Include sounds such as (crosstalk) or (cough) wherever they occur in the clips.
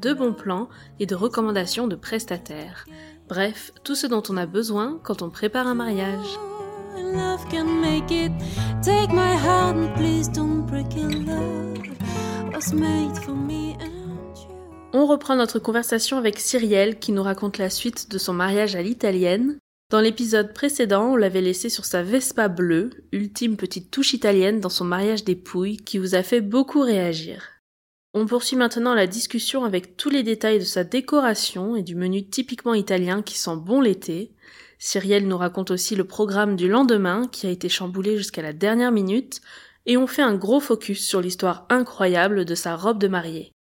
de bons plans et de recommandations de prestataires. Bref, tout ce dont on a besoin quand on prépare un mariage. On reprend notre conversation avec Cyrielle qui nous raconte la suite de son mariage à l'italienne. Dans l'épisode précédent, on l'avait laissé sur sa Vespa bleue, ultime petite touche italienne dans son mariage des Pouilles qui vous a fait beaucoup réagir. On poursuit maintenant la discussion avec tous les détails de sa décoration et du menu typiquement italien qui sent bon l'été. Cyrielle nous raconte aussi le programme du lendemain qui a été chamboulé jusqu'à la dernière minute et on fait un gros focus sur l'histoire incroyable de sa robe de mariée.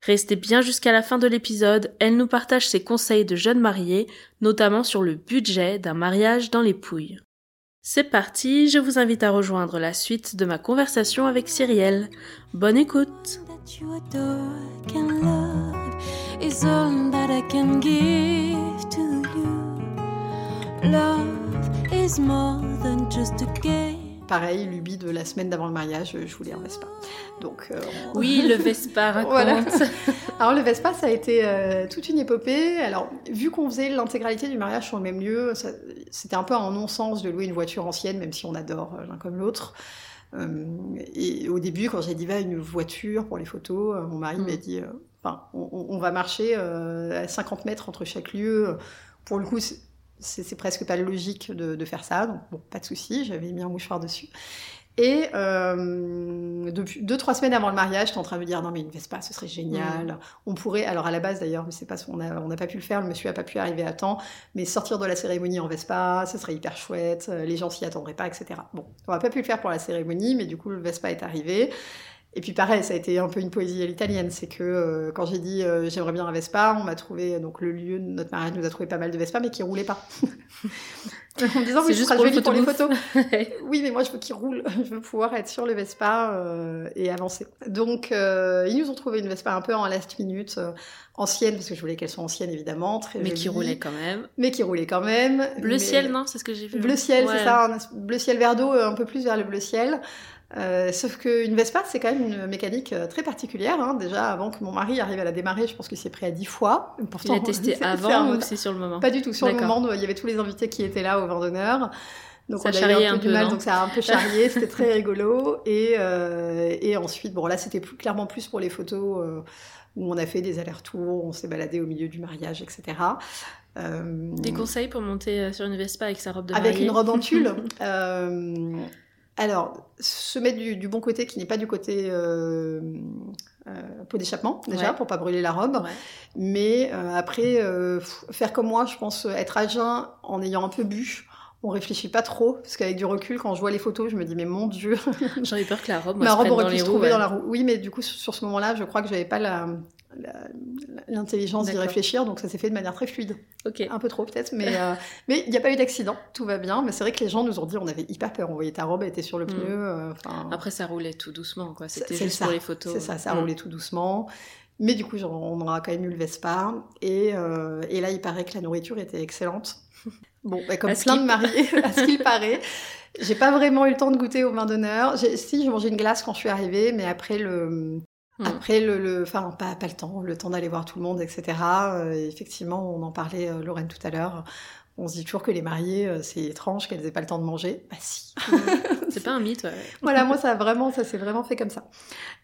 Restez bien jusqu'à la fin de l'épisode, elle nous partage ses conseils de jeunes mariés, notamment sur le budget d'un mariage dans les Pouilles. C'est parti, je vous invite à rejoindre la suite de ma conversation avec Cyrielle. Bonne écoute That you adore can love is all that I can give to you. Love is more than just a game. Pareil, lubie de la semaine d'avant le mariage, je voulais un Vespa. Donc, euh, on- Oui, le Vespa (laughs) raconte. Voilà. Alors le Vespa, ça a été euh, toute une épopée. Alors vu qu'on faisait l'intégralité du mariage sur le même lieu, c'était un peu un non-sens de louer une voiture ancienne, même si on adore euh, l'un comme l'autre. Euh, et au début, quand j'ai dit va une voiture pour les photos, euh, mon mari Mm. m'a dit, euh, enfin, on, va marcher à 50 mètres entre chaque lieu. Pour le coup, c'est presque pas logique de, de faire ça, donc bon, pas de souci. J'avais mis un mouchoir dessus. Et euh, depuis deux trois semaines avant le mariage, j'étais en train de me dire non mais une Vespa, ce serait génial. On pourrait, alors à la base d'ailleurs, mais c'est pas, on n'a on n'a pas pu le faire, le monsieur a pas pu arriver à temps, mais sortir de la cérémonie en Vespa, ce serait hyper chouette. euh, Les gens s'y attendraient pas, etc. Bon, on n'a pas pu le faire pour la cérémonie, mais du coup le Vespa est arrivé. Et puis pareil, ça a été un peu une poésie à l'italienne, c'est que euh, quand j'ai dit euh, j'aimerais bien un Vespa, on m'a trouvé donc le lieu de notre mariage nous a trouvé pas mal de Vespa, mais qui roulaient pas. (laughs) en me disant oui, juste sera joli pour les photos. (laughs) Oui, mais moi je veux qu'il roule, (laughs) je veux pouvoir être sur le Vespa euh, et avancer. Donc ils nous ont trouvé une Vespa un peu en last minute, ancienne parce que je voulais qu'elle soit ancienne évidemment, très Mais qui roulait quand même. mais qui roulait quand même. Bleu Mais- ciel, non C'est ce que j'ai vu. Bleu ciel, Ouais. c'est ça, un bleu ciel vert d'eau, un peu plus vers le bleu ciel. Euh, sauf qu'une Vespa, c'est quand même une mécanique euh, très particulière. hein. Déjà, avant que mon mari arrive à la démarrer, je pense qu'il s'est pris à 10 fois. Il Pourtant, a testé (laughs) avant ou c'est sur le moment Pas du tout. Sur le moment, il y avait tous les invités qui étaient là au vin d'honneur. Donc Ça on a eu un peu un du mal, donc ça a un peu charrié, (laughs) c'était très rigolo. Et, euh, et ensuite, bon là c'était plus, clairement plus pour les photos euh, où on a fait des allers-retours, on s'est baladé au milieu du mariage, etc. Euh, Des conseils pour monter sur une Vespa avec sa robe de avec mariée une robe en tulle. (laughs) Alors, se mettre du, du bon côté qui n'est pas du côté euh, euh, pot d'échappement, déjà, Ouais. pour pas brûler la robe. Ouais. Mais euh, après, euh, faire comme moi, je pense être à jeun en ayant un peu bu. On réfléchit pas trop, parce qu'avec du recul, quand je vois les photos, je me dis, mais mon Dieu, (laughs) J'aurais eu peur que la robe, moi, ma robe aurait pu se trouver ouais. dans la roue. Oui, mais du coup, sur ce moment-là, je crois que j'avais pas la- l'intelligence d'y réfléchir, donc ça s'est fait de manière très fluide. Ok. Un peu trop peut-être, mais (laughs) euh, mais il n'y a pas eu d'accident, tout va bien. Mais c'est vrai que les gens nous ont dit, on avait hyper peur. On voyait ta robe, elle était sur le Mm. pneu. euh, Après, ça roulait tout doucement, quoi. C'était juste ça, pour les photos. c'est ça, ça Mm. roulait tout doucement. Mais du coup, genre, on aura quand même eu le Vespa. Et, euh, et là, il paraît que la nourriture était excellente. (laughs) Bon, bah, comme plein de mariés, (laughs) à ce qu'il paraît. J'ai pas vraiment eu le temps de goûter au vin d'honneur. Si, j'ai mangé une glace quand je suis arrivée, mais après le. Après le, le- enfin pas, pas le temps, le temps d'aller voir tout le monde, etc. Euh, effectivement, on en parlait euh, Lorraine tout à l'heure. On se dit toujours que les mariés, euh, c'est étrange qu'elles aient pas le temps de manger. Bah si. C'est pas un mythe, ouais. (laughs) voilà, moi ça a vraiment, ça s'est vraiment fait comme ça.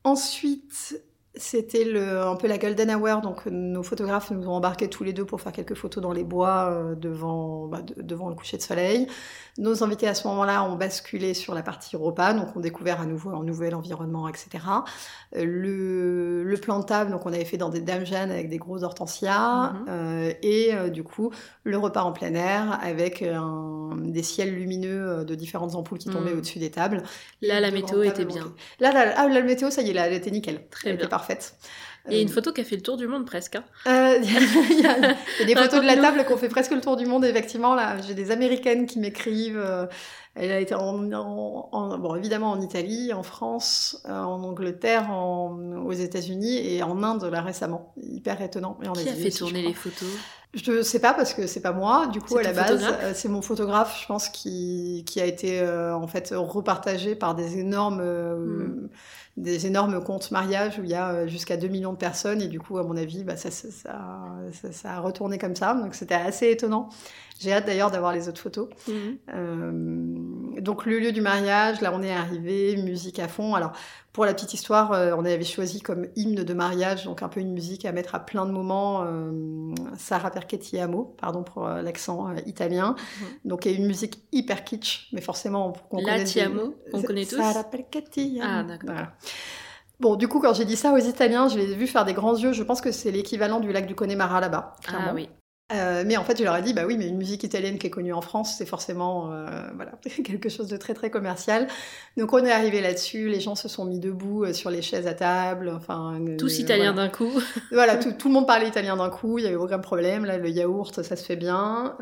Ensuite, c'était le, un peu la golden hour, donc nos photographes nous ont embarqués tous les deux pour faire quelques photos dans les bois euh, devant, bah, de- devant le coucher de soleil. Nos invités à ce moment-là ont basculé sur la partie repas, donc ont découvert à nouveau un nouvel environnement, etc. Euh, Le, le plan de table, donc on avait fait dans des dames jeunes avec des gros hortensias, Mhm. euh, et euh, du coup le repas en plein air avec un- des ciels lumineux de différentes ampoules qui tombaient Mhm. au-dessus des tables. Là, la météo était bien. Là, là, ah, la météo, ça y est, là, elle était nickel. Très elle bien. était parfaite. Et une photo qui a fait le tour du monde presque. Hein. Euh, (laughs) il, y a, il y a des photos de la table qui ont fait presque le tour du monde, effectivement. Là, j'ai des Américaines qui m'écrivent. euh, elle a été en, en- en- bon, évidemment en Italie, en France, euh, en Angleterre, aux États-Unis et en Inde là récemment. Hyper étonnant. Et Qui a fait aussi, tourner les photos? Je sais pas parce que c'est pas moi. Du coup, à la base, euh, c'est mon photographe, je pense, qui, qui a été euh, en fait repartagé par des énormes, euh, Mm. Des énormes comptes mariage où il y a euh, jusqu'à 2 millions de personnes. Et du coup, à mon avis, bah, ça, a retourné comme ça. Donc c'était assez étonnant. J'ai hâte d'ailleurs d'avoir les autres photos. Mhm. Euh, donc le lieu du mariage, là on est arrivé, musique à fond. Alors pour la petite histoire, euh, on avait choisi comme hymne de mariage, donc un peu une musique à mettre à plein de moments, euh, Sarah Perchetti Amo, pardon pour euh, l'accent italien. Donc il y a une musique hyper kitsch, mais forcément pour qu'on La connaisse Ti des- Amo, on connaît tous Sarah Perchetti Amo. Ah, d'accord. Voilà. Bon, du coup, quand j'ai dit ça aux Italiens, je les ai vus faire des grands yeux. Je pense que c'est l'équivalent du lac du Connemara là-bas. Ah oui. Euh, mais en fait, je leur ai dit, bah oui, mais une musique italienne qui est connue en France, c'est forcément euh, voilà, (laughs) quelque chose de très très commercial. Donc on est arrivé là-dessus, les gens se sont mis debout euh, sur les chaises à table, enfin euh, Tous italiens voilà. d'un coup. (laughs) Voilà, tout, tout le monde parlait italien d'un coup, il y avait aucun problème. Là, le yaourt, ça se fait bien.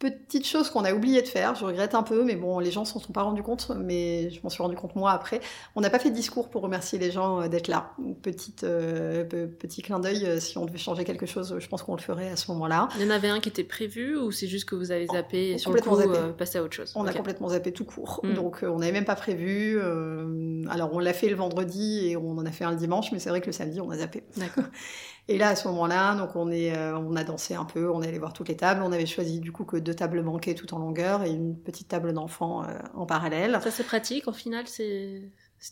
Petite chose qu'on a oublié de faire, je regrette un peu, mais bon, les gens s'en sont pas rendus compte, mais je m'en suis rendu compte moi après. On n'a pas fait de discours pour remercier les gens euh, d'être là. Petite, euh, pe- petit clin d'œil, euh, si on devait changer quelque chose, je pense qu'on le ferait à ce moment-là. Il y en avait un qui était prévu ou c'est juste que vous avez zappé et sur le coup euh, passé à autre chose? On a complètement zappé tout court, Mm. donc on n'avait même pas prévu. euh, alors on l'a fait le vendredi et on en a fait un le dimanche, mais c'est vrai que le samedi on a zappé. D'accord. (laughs) Et là à ce moment-là, donc on est, on a dansé un peu, on est allé voir toutes les tables. On avait choisi du coup que deux tables banquées tout en longueur et une petite table d'enfants euh, en parallèle. Ça c'est pratique au final, c'est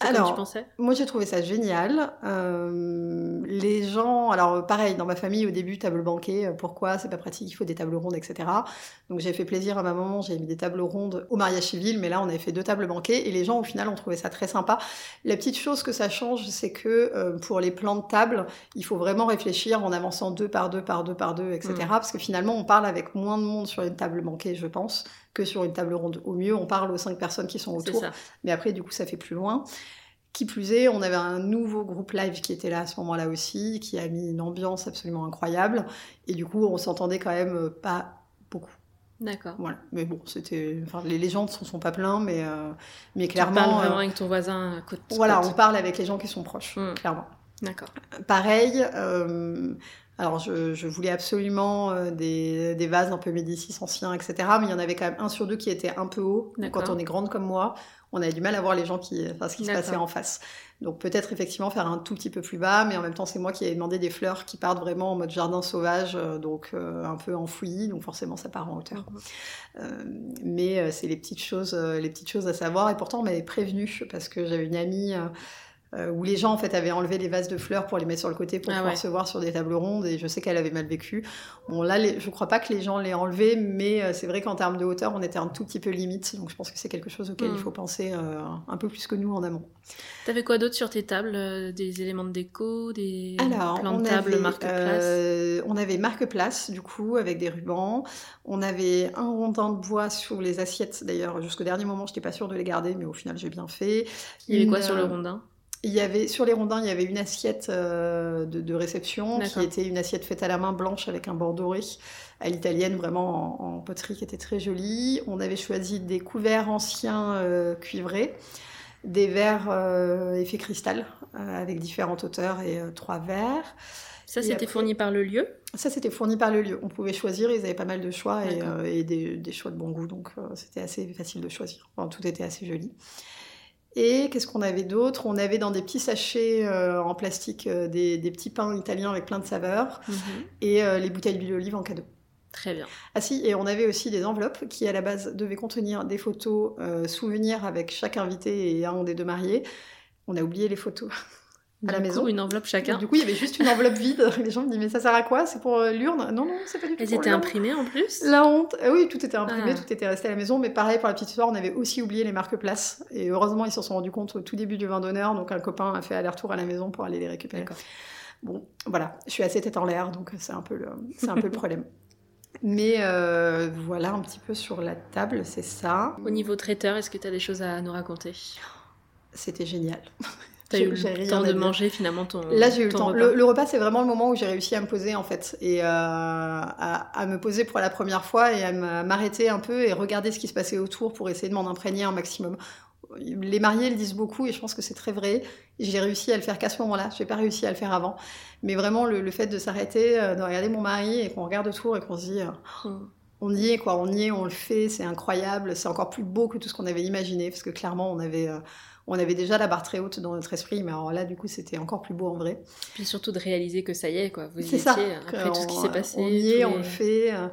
Alors, comme tu pensais? Moi, j'ai trouvé ça génial. Euh, les gens, alors pareil, dans ma famille, au début, table banquée, euh, pourquoi? C'est pas pratique, il faut des tables rondes, etc. Donc j'ai fait plaisir à ma maman, j'ai mis des tables rondes au mariage civil, mais là, on avait fait deux tables banquées et les gens, au final, ont trouvé ça très sympa. La petite chose que ça change, c'est que euh, pour les plans de table, il faut vraiment réfléchir en avançant deux par deux, par deux, par deux, etc. Mm. Parce que finalement, on parle avec moins de monde sur une table banquée, je pense, que sur une table ronde. Au mieux, on parle aux cinq personnes qui sont autour. Mais après, du coup, ça fait plus loin. Qui plus est, on avait un nouveau groupe live qui était là à ce moment-là aussi, qui a mis une ambiance absolument incroyable. Et du coup, on s'entendait quand même euh, pas beaucoup. D'accord. Voilà. Mais bon, c'était. Enfin, les légendes ne sont, pas pleins, mais, euh, mais Tu parles clairement. vraiment euh, avec ton voisin côte. voilà, côte. on parle avec les gens qui sont proches, Mm. clairement. D'accord. Pareil, euh, alors je, je voulais absolument euh, des, des vases un peu Médicis anciens, etc. Mais il y en avait quand même un sur deux qui était un peu haut. Quand on est grande comme moi, on avait du mal à voir les gens qui, enfin, ce qui se passait en face. Donc peut-être effectivement faire un tout petit peu plus bas, mais en même temps c'est moi qui ai demandé des fleurs qui partent vraiment en mode jardin sauvage, euh, donc euh, un peu enfoui, donc forcément ça part en hauteur. Mhm. Euh, mais euh, c'est les petites choses, euh, les petites choses à savoir. Et pourtant, on m'avait prévenu parce que j'avais une amie euh, euh, où les gens en fait avaient enlevé les vases de fleurs pour les mettre sur le côté pour Ah pouvoir ouais. se voir sur des tables rondes. Et je sais qu'elle avait mal vécu. Bon là, les- je crois pas que les gens l'aient enlevé, mais euh, c'est vrai qu'en termes de hauteur, on était un tout petit peu limite. Donc je pense que c'est quelque chose auquel il faut penser euh, un peu plus que nous en amont. T'avais quoi d'autre sur tes tables Des éléments de déco, des Alors, plans de table, avait, marque-place on avait marque-place, du coup, avec des rubans. On avait un rondin de bois sur les assiettes. D'ailleurs, jusqu'au dernier moment, je n'étais pas sûre de les garder, mais au final, j'ai bien fait. Il y avait quoi sur le rondin? Il y avait, sur les rondins, il y avait une assiette euh, de, de réception, qui était une assiette faite à la main blanche avec un bord doré à l'italienne, vraiment en, en poterie, qui était très jolie. On avait choisi des couverts anciens euh, cuivrés, des verres euh, effet cristal, euh, avec différentes hauteurs et trois verres. Ça c'était après- fourni par le lieu? Ça, c'était fourni par le lieu. On pouvait choisir, ils avaient pas mal de choix et, des, des choix de bon goût, donc c'était assez facile de choisir. Enfin, tout était assez joli. Et qu'est-ce qu'on avait d'autre? On avait dans des petits sachets euh, en plastique euh, des, des petits pains italiens avec plein de saveurs Mhm. et euh, les bouteilles d'huile d'olive en cadeau. Très bien. Ah si, et on avait aussi des enveloppes qui à la base devaient contenir des photos souvenirs avec chaque invité et un des deux mariés. On a oublié les photos. (laughs) À la Du maison coup, une enveloppe chacun. Du coup, il y avait juste une enveloppe vide. (laughs) Les gens me disent mais ça sert à quoi? C'est pour euh, l'urne? Non, non, c'est pas du tout Elles étaient imprimées en plus? La honte. Ah oui, tout était imprimé, Ah. tout était resté à la maison. Mais pareil, pour la petite histoire, on avait aussi oublié les marque-places. Et heureusement, ils s'en sont rendus compte au tout début du vin d'honneur. Donc, un copain a fait aller-retour à la maison pour aller les récupérer. Bon, voilà. Je suis assez tête en l'air, donc c'est un peu le, c'est un peu le (laughs) problème. Mais euh, voilà un petit peu sur la table, c'est ça. Au niveau traiteur, est-ce que tu as des choses à nous raconter? C'était génial. T'as eu le temps de manger finalement ton. Là, j'ai eu le temps. repas. Le, le repas, c'est vraiment le moment où j'ai réussi à me poser, en fait, et euh, à, à me poser pour la première fois et à m'arrêter un peu et regarder ce qui se passait autour pour essayer de m'en imprégner un maximum. Les mariés le disent beaucoup et je pense que c'est très vrai. J'ai réussi à le faire qu'à ce moment-là. J'ai pas réussi à le faire avant. Mais vraiment, le, le fait de s'arrêter, euh, de regarder mon mari et qu'on regarde autour et qu'on se dit, euh, Mm. On y est, quoi. On y est, on le fait. C'est incroyable. C'est encore plus beau que tout ce qu'on avait imaginé parce que clairement, on avait, euh, on avait déjà la barre très haute dans notre esprit. Mais alors là, du coup, c'était encore plus beau en vrai. Puis surtout de réaliser que ça y est, quoi. Vous y étiez ça. après tout ce qui s'est passé. On y est, on le fait. euh.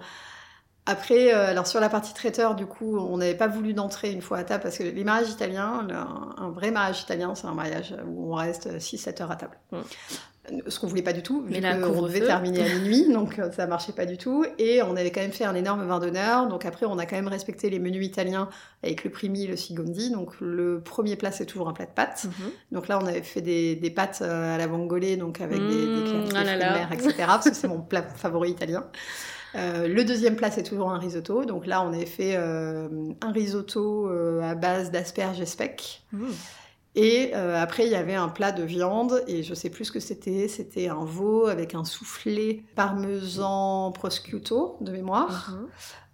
Après, euh, alors sur la partie traiteur, du coup, on n'avait pas voulu d'entrer une fois à table parce que les mariages italiens, le- un vrai mariage italien, c'est un mariage où on reste 6-7 heures à table. Mm. Ce qu'on voulait pas du tout, Mais vu là, couvre-feu. devait terminer à minuit, (laughs) donc euh, ça marchait pas du tout. Et on avait quand même fait un énorme vin d'honneur. Donc après, on a quand même respecté les menus italiens avec le primi, le sigondi. Donc le premier plat, c'est toujours un plat de pâtes. Mhm. Donc là, on avait fait des, des pâtes euh, à la vongole, donc avec des, des, clafoutis, ah là des là. de mer, etc. Parce que c'est mon plat favori italien. Euh, le deuxième plat, c'est toujours un risotto. Donc là, on avait fait euh, un risotto euh, à base d'asperges et speck. Mhm. Et après, il y avait un plat de viande, et je sais plus ce que c'était. C'était un veau avec un soufflé parmesan prosciutto de mémoire.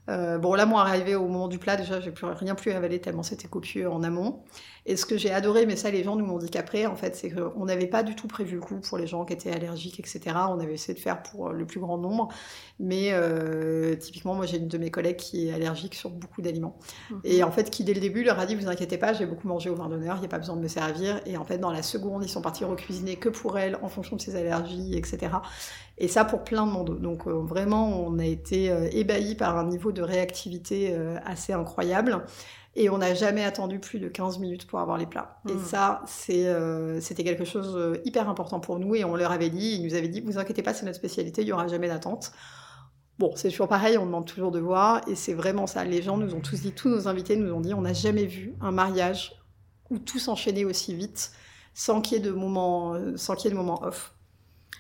Euh, bon, là, moi, arrivé au moment du plat, déjà, j'ai plus rien plus avalé tellement c'était copieux en amont. Et ce que j'ai adoré, mais ça, les gens nous m'ont dit qu'après, en fait, c'est qu'on n'avait pas du tout prévu le coup pour les gens qui étaient allergiques, etc. On avait essayé de faire pour euh, le plus grand nombre. Mais euh, typiquement, moi, j'ai une de mes collègues qui est allergique sur beaucoup d'aliments. Mhm. Et en fait, qui dès le début leur a dit, vous inquiétez pas, j'ai beaucoup mangé au vin d'honneur, il n'y a pas besoin de me servir. Et en fait, dans la seconde, ils sont partis recuisiner que pour elle, en fonction de ses allergies, etc. Et ça pour plein de monde. Donc euh, vraiment, on a été euh, ébahis par un niveau de réactivité assez incroyable. Et on n'a jamais attendu plus de 15 minutes pour avoir les plats. Et Mm. ça, c'est, euh, c'était quelque chose euh, hyper important pour nous. Et on leur avait dit, ils nous avaient dit, vous inquiétez pas, c'est notre spécialité, il n'y aura jamais d'attente. Bon, c'est toujours pareil, on demande toujours de voir. Et c'est vraiment ça. Les gens nous ont tous dit, tous nos invités nous ont dit, on n'a jamais vu un mariage où tout s'enchaînait aussi vite sans qu'il y ait de moment, euh, sans qu'il y ait de moment off.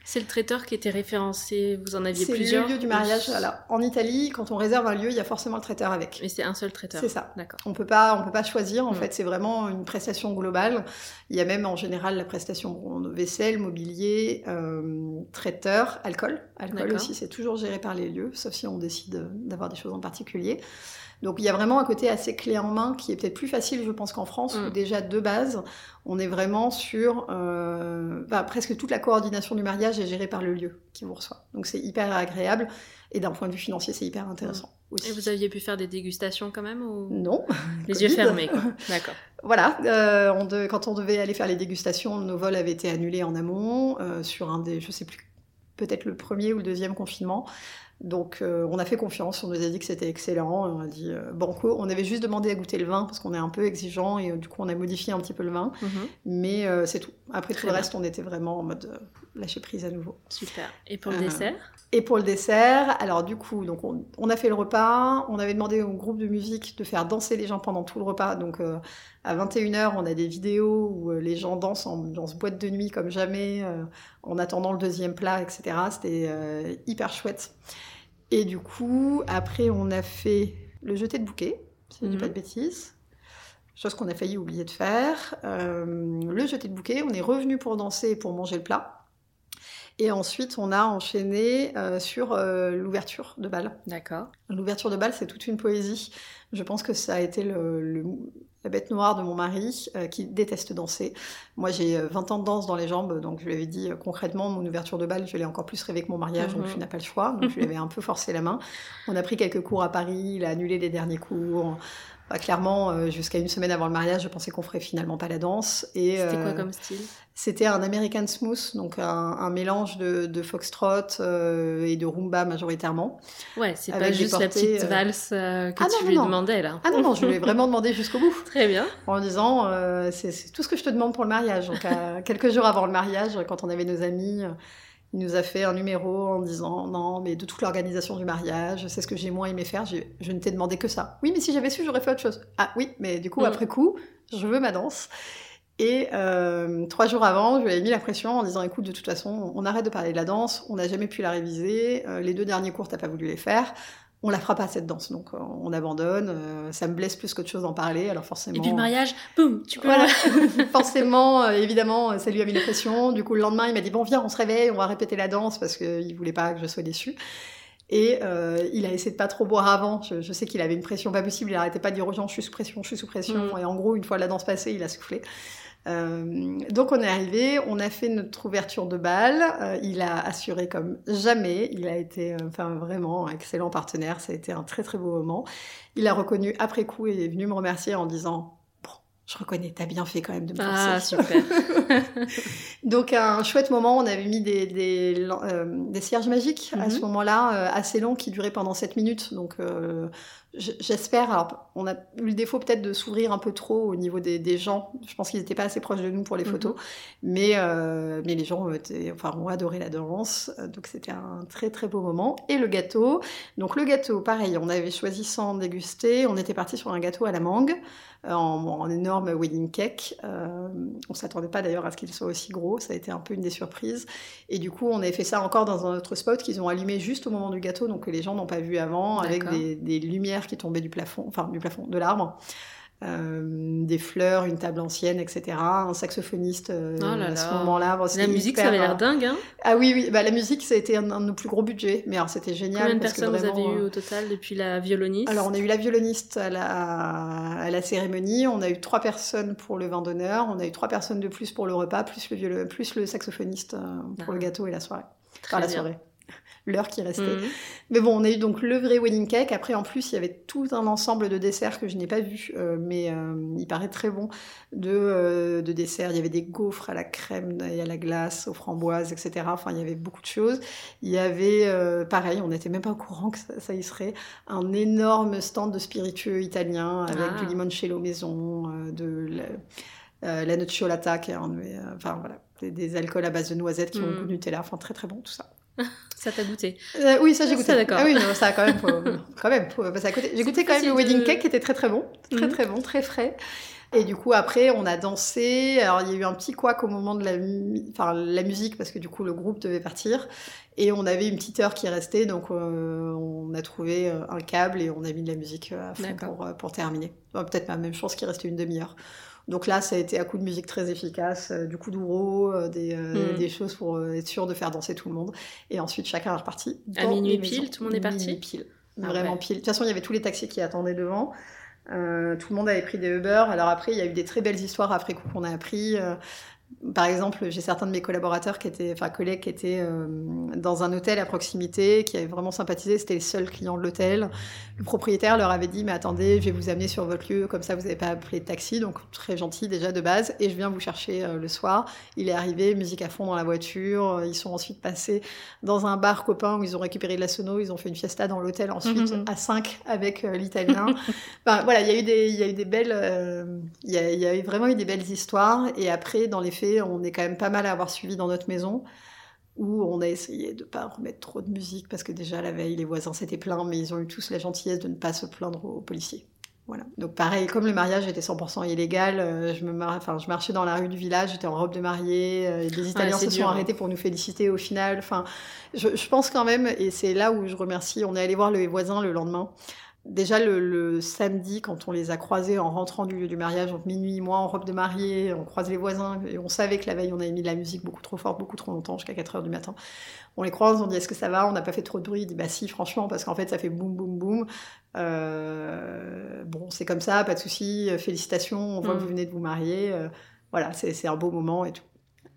C'est le traiteur qui était référencé, vous en aviez C'est plusieurs le lieu du mariage. En Italie, quand on réserve un lieu, il y a forcément le traiteur avec. Mais c'est un seul traiteur. C'est ça. D'accord. On peut pas, on peut pas choisir. En Mm. fait, c'est vraiment une prestation globale. Il y a même en général la prestation vaisselle, mobilier, euh, traiteur, alcool. Alcool aussi, c'est toujours géré par les lieux, sauf si on décide d'avoir des choses en particulier. Donc il y a vraiment un côté assez clé en main qui est peut-être plus facile, je pense, qu'en France, Mm. où déjà de base, on est vraiment sur euh, bah, presque toute la coordination du mariage est gérée par le lieu qui vous reçoit. Donc c'est hyper agréable et d'un point de vue financier, c'est hyper intéressant aussi. Et vous aviez pu faire des dégustations quand même ou... Non, Les yeux fermés. (laughs) D'accord. Voilà, euh, on de- quand on devait aller faire les dégustations, nos vols avaient été annulés en amont euh, sur un des, je sais plus, peut-être le premier ou le deuxième confinement. Donc euh, on a fait confiance, on nous a dit que c'était excellent, on a dit euh, banco. On avait juste demandé à goûter le vin parce qu'on est un peu exigeant et euh, du coup on a modifié un petit peu le vin, Mhm. mais euh, c'est tout. Après Très tout le bien. reste, on était vraiment en mode lâcher prise à nouveau. Super. Et pour le dessert? Et pour le dessert, alors du coup, donc on, on a fait le repas, on avait demandé au groupe de musique de faire danser les gens pendant tout le repas. Donc à 21h, on a des vidéos où euh, les gens dansent en ambiance boîte de nuit comme jamais, euh, en attendant le deuxième plat, etc. C'était euh, hyper chouette. Et du coup, après, on a fait le jeté de bouquet, si je ne dis Mhm. pas de bêtises. Chose qu'on a failli oublier de faire. Euh, le jeté de bouquet, on est revenu pour danser et pour manger le plat. Et ensuite, on a enchaîné euh, sur euh, l'ouverture de bal. D'accord. L'ouverture de bal, c'est toute une poésie. Je pense que ça a été le, le- la bête noire de mon mari, euh, qui déteste danser. Moi, j'ai euh, 20 ans de danse dans les jambes, donc je lui avais dit euh, concrètement, mon ouverture de bal, je l'ai encore plus rêvé que mon mariage, donc Mhm. tu n'as pas le choix. Donc je lui avais un peu forcé la main. On a pris quelques cours à Paris, il a annulé les derniers cours. Bah, clairement, euh, jusqu'à une semaine avant le mariage, je pensais qu'on ferait finalement pas la danse. Et, C'était quoi euh, comme style? c'était un American Smooth, donc un, un mélange de, de foxtrot euh, et de rumba majoritairement. Ouais, c'est pas juste la portées, petite euh, valse que Ah tu non, lui non. demandais là. Ah non, non, je lui ai vraiment demandé jusqu'au bout, (laughs) Très bien. en disant c'est tout ce que je te demande pour le mariage. Donc, (laughs) quelques jours avant le mariage, quand on avait nos amis, il nous a fait un numéro en disant non, mais de toute l'organisation du mariage, c'est ce que j'ai moins aimé faire, je ne t'ai demandé que ça. Oui, mais si j'avais su, j'aurais fait autre chose. Ah oui, mais du coup, Mm. après coup, je veux ma danse. Et euh, trois jours avant, je lui avais mis la pression en disant écoute, de toute façon, on arrête de parler de la danse, on n'a jamais pu la réviser, euh, les deux derniers cours, t'as pas voulu les faire. On la fera pas cette danse, donc euh, on abandonne. Euh, ça me blesse plus qu'autre chose d'en parler, alors forcément. Et puis le mariage, boum, tu peux. Voilà. (laughs) forcément, euh, évidemment, ça lui a mis une pression. Du coup, le lendemain, il m'a dit bon, viens, on se réveille, on va répéter la danse parce qu'il voulait pas que je sois déçue. Et euh, il a essayé de pas trop boire avant. Je, je sais qu'il avait une pression pas possible. Il arrêtait pas de dire aux gens je suis sous pression, je suis sous pression. Mm. Et en gros, une fois la danse passée, il a soufflé. Euh, donc on est arrivé, on a fait notre ouverture de bal. Euh, il a assuré comme jamais. Il a été, euh, enfin vraiment, un excellent partenaire. Ça a été un très très beau moment. Il a reconnu après coup et est venu me remercier en disant. Bon, Je reconnais, t'as bien fait quand même de me forcer. Ah, super. (laughs) Donc un chouette moment, on avait mis des, des, euh, des cierges magiques à Mhm. ce moment-là, assez longs, qui duraient pendant 7 minutes. Donc j'espère, alors on a eu le défaut peut-être de s'ouvrir un peu trop au niveau des, des gens. Je pense qu'ils n'étaient pas assez proches de nous pour les Mhm. photos. Mais, euh, mais les gens ont, été, enfin, ont adoré la danse. Euh, Donc c'était un très très beau moment. Et le gâteau. Donc le gâteau, pareil, on avait choisi sans déguster. On était parti sur un gâteau à la mangue, euh, en, en énorme wedding cake. Euh, on s'attendait pas d'ailleurs à ce qu'il soit aussi gros. Ça a été un peu une des surprises. Et du coup, on avait fait ça encore dans un autre spot qu'ils ont allumé juste au moment du gâteau, donc que les gens n'ont pas vu avant, avec des lumières qui tombaient du plafond, enfin du plafond, de l'arbre. Euh, des fleurs, une table ancienne, etc. Un saxophoniste euh, Oh là à ce là. moment-là. Bon, La musique, ça avait l'air euh, dingue, hein Ah oui, oui, bah, la musique, ça a été un, un de nos plus gros budgets. Mais alors, c'était génial. Combien de personnes vous vraiment, avez eu au total depuis la violoniste? Alors, on a eu la violoniste à la, à la cérémonie, on a eu trois personnes pour le vin d'honneur, on a eu trois personnes de plus pour le repas, plus le, violo- plus le saxophoniste euh, pour Ah. le gâteau et la soirée. Très Enfin, la bien. L'heure qui restait. Mhm. Mais bon, on a eu donc le vrai wedding cake. Après, en plus, il y avait tout un ensemble de desserts que je n'ai pas vu, euh, mais euh, il paraît très bon de, euh, de desserts. Il y avait des gaufres à la crème et à la glace, aux framboises, etc. Enfin, il y avait beaucoup de choses. Il y avait, pareil, on n'était même pas au courant que ça, ça y serait, un énorme stand de spiritueux italien avec Ah. du limoncello maison, de la, la nocciolata, qui est un, enfin voilà, des, des alcools à base de noisettes qui ont Mm. le goût Nutella. Enfin, très très bon tout ça. Ça t'a goûté. Euh, oui, ça j'ai Ah, goûté. ça, d'accord. Ah oui, non, ça quand même, faut, quand même, faut passer à côté. J'ai goûté quand même le wedding de- cake qui était très très bon, très Mhm. très bon, très frais. Et du coup après on a dansé. Alors il y a eu un petit couac au moment de la, mu- enfin la musique parce que du coup le groupe devait partir et on avait une petite heure qui restait donc euh, on a trouvé euh, un câble et on a mis de la musique à fond pour, pour terminer. Peut-être la même chose qu'il restait une demi-heure. Donc là, ça a été à coup de musique très efficace, euh, du coup d'ouro, euh, des, euh, Mhm. des choses pour être sûr de faire danser tout le monde. Et ensuite, chacun est reparti. À minuit pile, tout le monde est parti Minuit pile. Ah Vraiment ouais. pile. De toute façon, il y avait tous les taxis qui attendaient devant. Tout le monde avait pris des Uber. Alors après, il y a eu des très belles histoires après coup qu'on a appris. Par exemple, j'ai certains de mes collaborateurs qui étaient, enfin collègues qui étaient euh, dans un hôtel à proximité, qui avaient vraiment sympathisé. C'était les seuls clients de l'hôtel. Le propriétaire leur avait dit, mais attendez, je vais vous amener sur votre lieu, comme ça vous n'avez pas appelé de taxi. Donc très gentil déjà de base. Et je viens vous chercher euh, le soir. Il est arrivé, musique à fond dans la voiture. Ils sont ensuite passés dans un bar copain où ils ont récupéré de la sono. Ils ont fait une fiesta dans l'hôtel ensuite Mhm. à 5 avec euh, l'italien. (laughs) Enfin, voilà, il y a eu des, il y a eu des belles, il y, a, il y a eu vraiment eu des belles histoires. Et après, dans les on est quand même pas mal à avoir suivi dans notre maison, où on a essayé de pas remettre trop de musique parce que déjà la veille, les voisins s'étaient plaints, mais ils ont eu tous la gentillesse de ne pas se plaindre aux policiers. Voilà. Donc pareil, comme le mariage était 100% illégal, euh, je me mar... enfin, je marchais dans la rue du village, j'étais en robe de mariée, euh, des Italiens se dur, sont hein. arrêtés pour nous féliciter au final. Enfin, je, je pense quand même, et c'est là où je remercie, on est allé voir les voisins le lendemain. Déjà le, le samedi, quand on les a croisés en rentrant du lieu du mariage, donc minuit, moi en robe de mariée, on croise les voisins et on savait que la veille on avait mis de la musique beaucoup trop forte, beaucoup trop longtemps, jusqu'à 4 heures du matin. On les croise, on dit est-ce que ça va? On n'a pas fait trop de bruit. Il dit bah si, franchement, parce qu'en fait ça fait boum boum boum. Euh, bon, c'est comme ça, pas de souci. euh, Félicitations, on voit Mm. que vous venez de vous marier. euh, voilà, c'est c'est un beau moment et tout.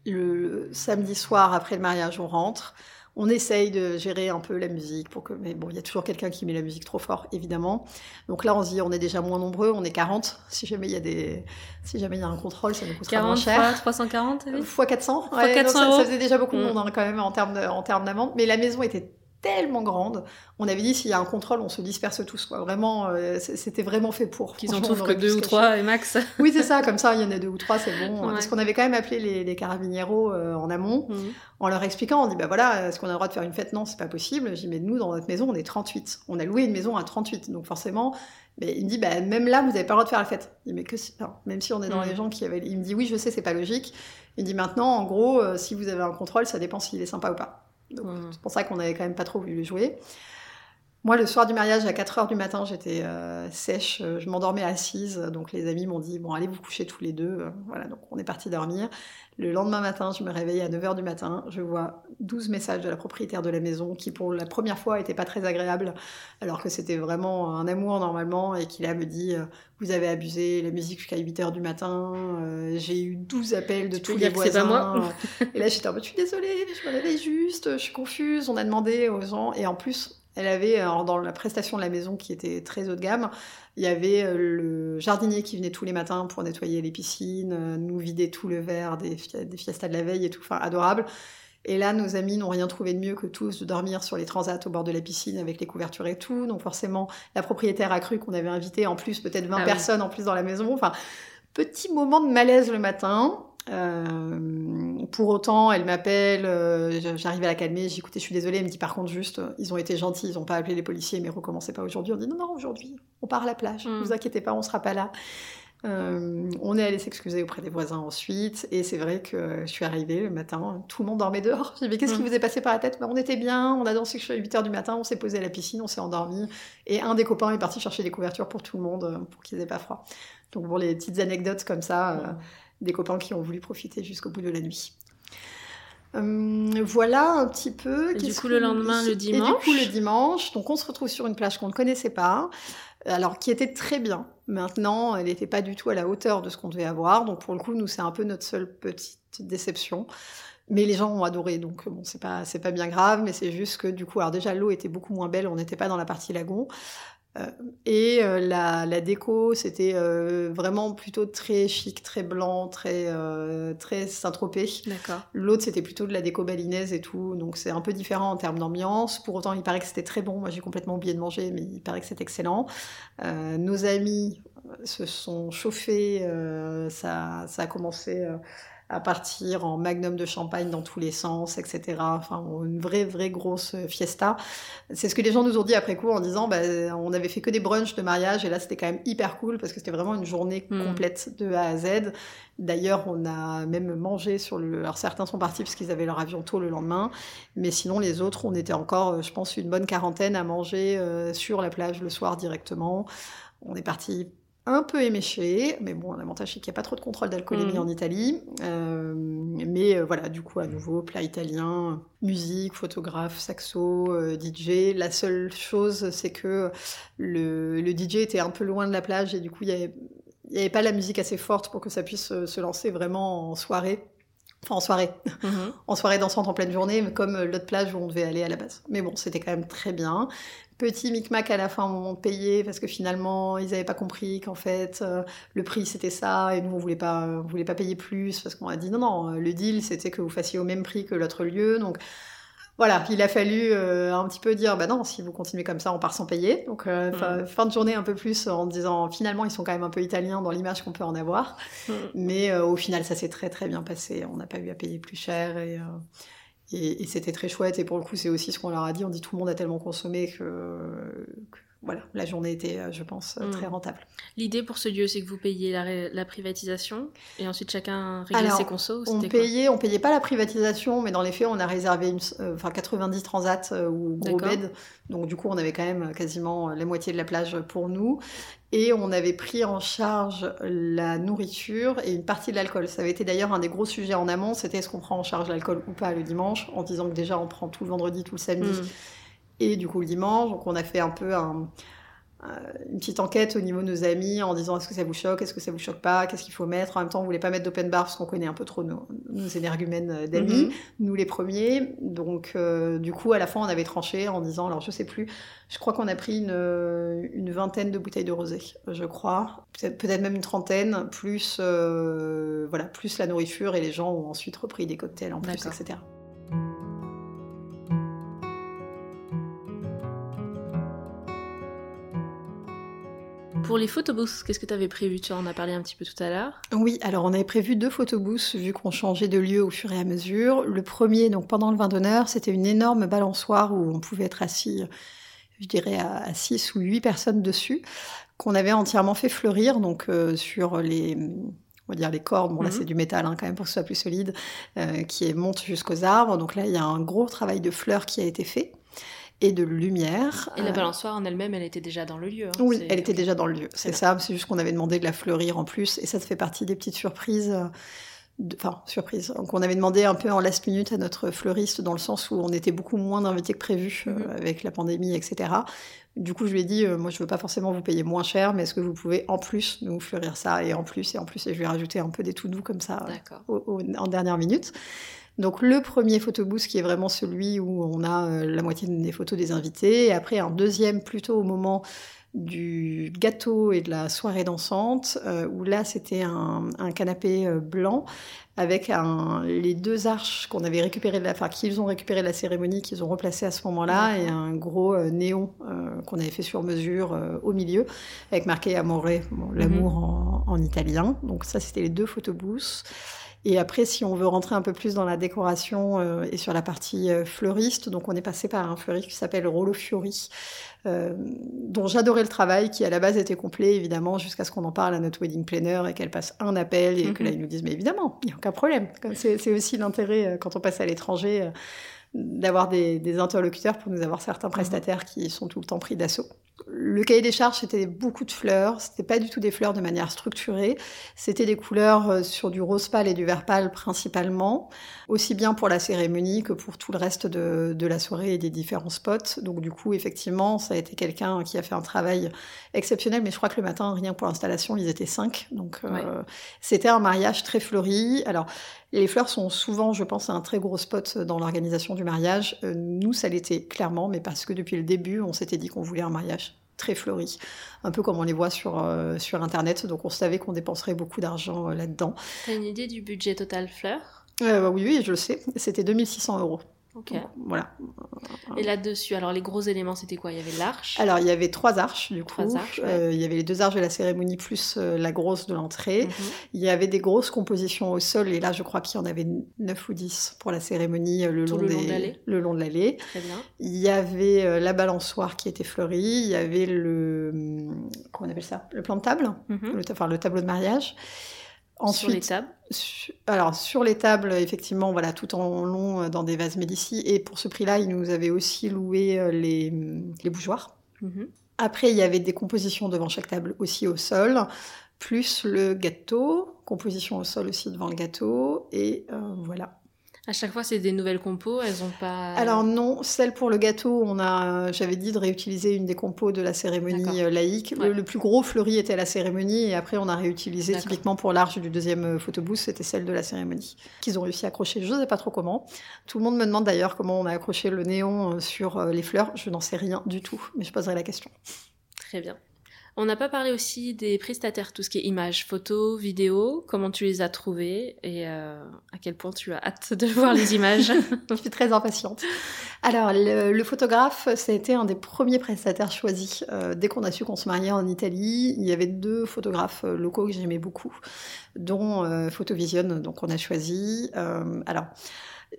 Le samedi soir après le mariage, on rentre. On essaye de gérer un peu la musique pour que, mais bon, il y a toujours quelqu'un qui met la musique trop fort, évidemment. Donc là, on se dit, on est déjà moins nombreux, on est 40. Si jamais il y a des, si jamais il y a un contrôle, ça nous coûtera moins 40 cher. fois 340 t'as dit Fois 400 Fois Ouais, 400 non, ça, faisait déjà beaucoup de Mm. monde hein, quand même en termes de- en termes d'amende. Mais la maison était tellement grande. On avait dit s'il y a un contrôle, on se disperse tous. Quoi. Vraiment, euh, c'était vraiment fait pour. Qu'ils en trouvent que deux ou trois et max. (laughs) Oui, c'est ça. Comme ça, il y en a deux ou trois, c'est bon. Ouais. Parce qu'on avait quand même appelé les, les carabinieros euh, en amont Mhm. en leur expliquant, on dit bah voilà, est-ce qu'on a le droit de faire une fête? Non, c'est pas possible. J'ai mais nous dans notre maison on est 38. On a loué une maison à 38, donc forcément. Mais il me dit bah même là vous avez pas le droit de faire la fête. Il dit mais que même si on est dans Mm. les gens qui avaient, il me dit oui je sais c'est pas logique. Il dit maintenant en gros euh, si vous avez un contrôle ça dépend s'il est sympa ou pas. C'est pour ça qu'on avait quand même pas trop voulu le jouer. Moi, le soir du mariage, à 4 heures du matin, j'étais euh, sèche, euh, je m'endormais assise. Donc les amis m'ont dit, bon, allez vous coucher tous les deux. Euh, voilà, donc on est parti dormir. Le lendemain matin, je me réveille à 9 heures du matin. Je vois 12 messages de la propriétaire de la maison qui, pour la première fois, n'étaient pas très agréables, alors que c'était vraiment un amour normalement, et qui là me dit, vous avez abusé, la musique jusqu'à 8 heures du matin. J'ai eu 12 appels de tous les voisins. Pas moi. (laughs) et là, j'étais en mode, je suis désolée, je me réveille juste, je suis confuse. On a demandé aux gens, et en plus, elle avait, dans la prestation de la maison qui était très haut de gamme, il y avait euh, le jardinier qui venait tous les matins pour nettoyer les piscines, euh, nous vider tout le verre des, des fiestas de la veille et tout, enfin adorable. Et là, nos amis n'ont rien trouvé de mieux que tous de dormir sur les transats au bord de la piscine avec les couvertures et tout. Donc forcément, la propriétaire a cru qu'on avait invité en plus peut-être 20 ah personnes en plus dans la maison. Enfin, petit moment de malaise le matin. Euh, pour autant, elle m'appelle, euh, j'arrive à la calmer, j'écoute, je suis désolée, elle me dit par contre juste, euh, ils ont été gentils, ils n'ont pas appelé les policiers, mais recommencez pas aujourd'hui. On dit non, non, aujourd'hui, on part à la plage, ne mm. vous inquiétez pas, on sera pas là. on est allé s'excuser auprès des voisins ensuite, et c'est vrai que je suis arrivée le matin, tout le monde dormait dehors. J'ai dit, qu'est-ce qui mm. vous est passé par la tête? Bah, On était bien, on a dansé jusqu'à 8h du matin, on s'est posé à la piscine, on s'est endormi, et un des copains est parti chercher des couvertures pour tout le monde, pour qu'ils aient pas froid. Donc pour les petites anecdotes comme ça. Mm des copains qui ont voulu profiter jusqu'au bout de la nuit. Euh, voilà un petit peu. Et du coup, le lendemain, le dimanche. Et du coup, le dimanche. Donc, on se retrouve sur une plage qu'on ne connaissait pas, alors qui était très bien. Maintenant, elle n'était pas du tout à la hauteur de ce qu'on devait avoir. Donc, pour le coup, nous, c'est un peu notre seule petite déception. Mais les gens ont adoré, donc bon, c'est pas c'est pas bien grave, mais c'est juste que du coup, alors déjà l'eau était beaucoup moins belle, on n'était pas dans la partie lagon. Euh, et euh, la, la, déco, c'était euh, vraiment plutôt très chic, très blanc, très, très Saint-Tropez. L'autre, c'était plutôt de la déco balinaise et tout. Donc, c'est un peu différent en termes d'ambiance. Pour autant, il paraît que c'était très bon. Moi, j'ai complètement oublié de manger, mais il paraît que c'est excellent. nos amis se sont chauffés. ça, ça a commencé à partir en magnum de champagne dans tous les sens, etc. Enfin, une vraie, vraie grosse fiesta. C'est ce que les gens nous ont dit après coup en disant, bah, on avait fait que des brunchs de mariage et là c'était quand même hyper cool parce que c'était vraiment une journée hmm. complète de A à Z. D'ailleurs, on a même mangé sur le. Alors certains sont partis parce qu'ils avaient leur avion tôt le lendemain, mais sinon les autres, on était encore, je pense, une bonne quarantaine à manger euh, sur la plage le soir directement. On est parti un peu éméché, mais bon, l'avantage c'est qu'il n'y a pas trop de contrôle d'alcoolémie mm. en Italie. Euh, mais euh, voilà, du coup, à nouveau, plat italien, musique, photographe, saxo, euh, DJ. La seule chose, c'est que le, le, DJ était un peu loin de la plage et du coup, il n'y avait, avait, pas la musique assez forte pour que ça puisse se lancer vraiment en soirée. Enfin, en soirée. Mm-hmm. (laughs) en soirée dansante en pleine journée, comme l'autre plage où on devait aller à la base. Mais bon, c'était quand même très bien. Petit micmac à la fin, on payait parce que finalement, ils n'avaient pas compris qu'en fait, euh, le prix c'était ça et nous on voulait pas, on voulait pas payer plus parce qu'on a dit non, non, le deal c'était que vous fassiez au même prix que l'autre lieu. Donc voilà, il a fallu euh, un petit peu dire bah non, si vous continuez comme ça, on part sans payer. Donc euh, mm. fin de journée un peu plus en disant finalement ils sont quand même un peu italiens dans l'image qu'on peut en avoir. Mm. Mais au final, ça s'est très très bien passé. On n'a pas eu à payer plus cher et et, c'était très chouette. Et pour le coup, c'est aussi ce qu'on leur a dit. On dit tout le monde a tellement consommé que, voilà, la journée était, euh, je pense, euh, très mm. rentable. L'idée pour ce lieu, c'est que vous payiez la, privatisation et ensuite chacun réglait ses consos On payait, on payait pas la privatisation, mais dans les faits, on a réservé une, euh, enfin 90 transats ou gros beds. Donc du coup, on avait quand même quasiment la moitié de la plage pour nous. Et on avait pris en charge la nourriture et une partie de l'alcool. Ça avait été d'ailleurs un des gros sujets en amont, c'était est-ce qu'on prend en charge l'alcool ou pas le dimanche, en disant que déjà on prend tout le vendredi, tout le samedi. Mm et du coup le dimanche. Donc on a fait un peu un, une petite enquête au niveau de nos amis en disant est-ce que ça vous choque, est-ce que ça vous choque pas, qu'est-ce qu'il faut mettre? En même temps, on voulait pas mettre d'open bar parce qu'on connaît un peu trop nos, énergumènes euh, d'amis, mhm. nous les premiers. Donc, euh, du coup, à la fin, on avait tranché en disant, alors je sais plus, je crois qu'on a pris une, une, vingtaine de bouteilles de rosé, je crois, peut-être même une trentaine, plus euh, voilà, plus la nourriture et les gens ont ensuite repris des cocktails en plus, etc. Pour les photobooths, qu'est-ce que tu avais prévu? Tu en as parlé un petit peu tout à l'heure. Oui, alors on avait prévu deux photobooths vu qu'on changeait de lieu au fur et à mesure. Le premier, donc pendant le vin d'honneur, c'était une énorme balançoire où on pouvait être assis, je dirais, à 6 ou 8 personnes dessus, qu'on avait entièrement fait fleurir, donc euh, sur les on va dire les cordes, bon là mhm. c'est du métal hein, quand même pour que ce soit plus solide, euh, qui monte jusqu'aux arbres. Donc là il y a un gros travail de fleurs qui a été fait. Et de lumière. Et la Euh, balançoire en elle-même, elle était déjà dans le lieu. hein. oui, elle était déjà dans le lieu. C'est ça, c'est juste qu'on avait demandé de la fleurir en plus. Et ça, ça fait partie des petites surprises. euh, de- Enfin, surprise. Donc, on avait demandé un peu en last minute à notre fleuriste dans le sens où on était beaucoup moins d'invités que prévu euh, Mhm. avec la pandémie, etc. Du coup, je lui ai dit, euh, moi, je veux pas forcément vous payer moins cher, mais est-ce que vous pouvez en plus nous fleurir ça et en plus et en plus et je lui ai rajouté un peu des tout doux comme ça euh, D'accord. au- au- en dernière minute. Donc le premier photobooth qui est vraiment celui où on a euh, la moitié des photos des invités, et après un deuxième plutôt au moment du gâteau et de la soirée dansante, euh, où là c'était un, un canapé euh, blanc avec un, les deux arches qu'on avait récupérées, de la, enfin qu'ils ont récupéré de la cérémonie, qu'ils ont replacé à ce moment-là, et un gros euh, néon euh, qu'on avait fait sur mesure au milieu, avec marqué Amore, bon, l'amour en, en italien. Donc ça c'était les deux photobooths. Et après, si on veut rentrer un peu plus dans la décoration euh, et sur la partie euh, fleuriste, donc on est passé par un fleuriste qui s'appelle Rollo Fiori, euh, dont j'adorais le travail, qui à la base était complet, évidemment, jusqu'à ce qu'on en parle à notre wedding planner et qu'elle passe un appel et que Mhm. là ils nous disent mais évidemment, il n'y a aucun problème. C'est c'est aussi l'intérêt quand on passe à l'étranger. d'avoir des, des interlocuteurs pour nous avoir certains prestataires qui sont tout le temps pris d'assaut. Le cahier des charges, c'était beaucoup de fleurs. C'était pas du tout des fleurs de manière structurée. C'était des couleurs euh, sur du rose pâle et du vert pâle principalement, aussi bien pour la cérémonie que pour tout le reste de, de la soirée et des différents spots. Donc du coup, effectivement, ça a été quelqu'un qui a fait un travail exceptionnel. Mais je crois que le matin, rien pour l'installation, ils étaient cinq. Donc euh, c'était un mariage très fleuri. Alors les fleurs sont souvent, je pense, un très gros spot dans l'organisation du mariage. Euh, nous, ça l'était clairement, mais parce que depuis le début, on s'était dit qu'on voulait un mariage très fleuri, un peu comme on les voit sur, euh, sur Internet. Donc on savait qu'on dépenserait beaucoup d'argent euh, là-dedans. T'as une idée du budget total fleurs Euh, oui, oui, je le sais. C'était 2600 euros. Donc, voilà. Et là-dessus, alors les gros éléments, c'était quoi? Il y avait l'arche. Alors, il y avait trois arches, du coup. Trois arches, ouais. Euh, il y avait les deux arches de la cérémonie plus euh, la grosse de l'entrée. Mhm. Il y avait des grosses compositions au sol, et là, je crois qu'il y en avait 9 ou 10 pour la cérémonie euh, le, long le des- de l'allée. le long de l'allée. Très bien. Il y avait la balançoire qui était fleurie, il y avait le... hum, Comment on appelle ça? Le plan de table, Mhm. le, ta- enfin, le tableau de mariage. Sur les tables. Su- Alors sur les tables, effectivement, voilà, tout en long euh, dans des vases Médicis. Et pour ce prix-là, ils nous avaient aussi loué euh, les, les bougeoirs. Mhm. Après, il y avait des compositions devant chaque table aussi au sol, plus le gâteau, composition au sol aussi devant le gâteau. Et euh, voilà. À chaque fois, c'est des nouvelles compos. Elles ont pas. Alors non, celle pour le gâteau, on a, j'avais dit de réutiliser une des compos de la cérémonie euh, laïque. Ouais. Le, le plus gros fleuri était à la cérémonie et après on a réutilisé typiquement pour l'arche du deuxième euh, photobooth, c'était celle de la cérémonie qu'ils ont réussi à accrocher. Je ne sais pas trop comment. Tout le monde me demande d'ailleurs comment on a accroché le néon euh, sur euh, les fleurs. Je n'en sais rien du tout, mais je poserai la question. Très bien. On n'a pas parlé aussi des prestataires, tout ce qui est images, photos, vidéos. Comment tu les as trouvés et euh, à quel point tu as hâte de voir les images? (laughs) Je suis très impatiente. Alors, le, photographe, été un des premiers prestataires choisis. Euh, dès qu'on a su qu'on se mariait en Italie, il y avait deux photographes euh, locaux que j'aimais beaucoup, dont euh, Photovision, donc on a choisi. Alors,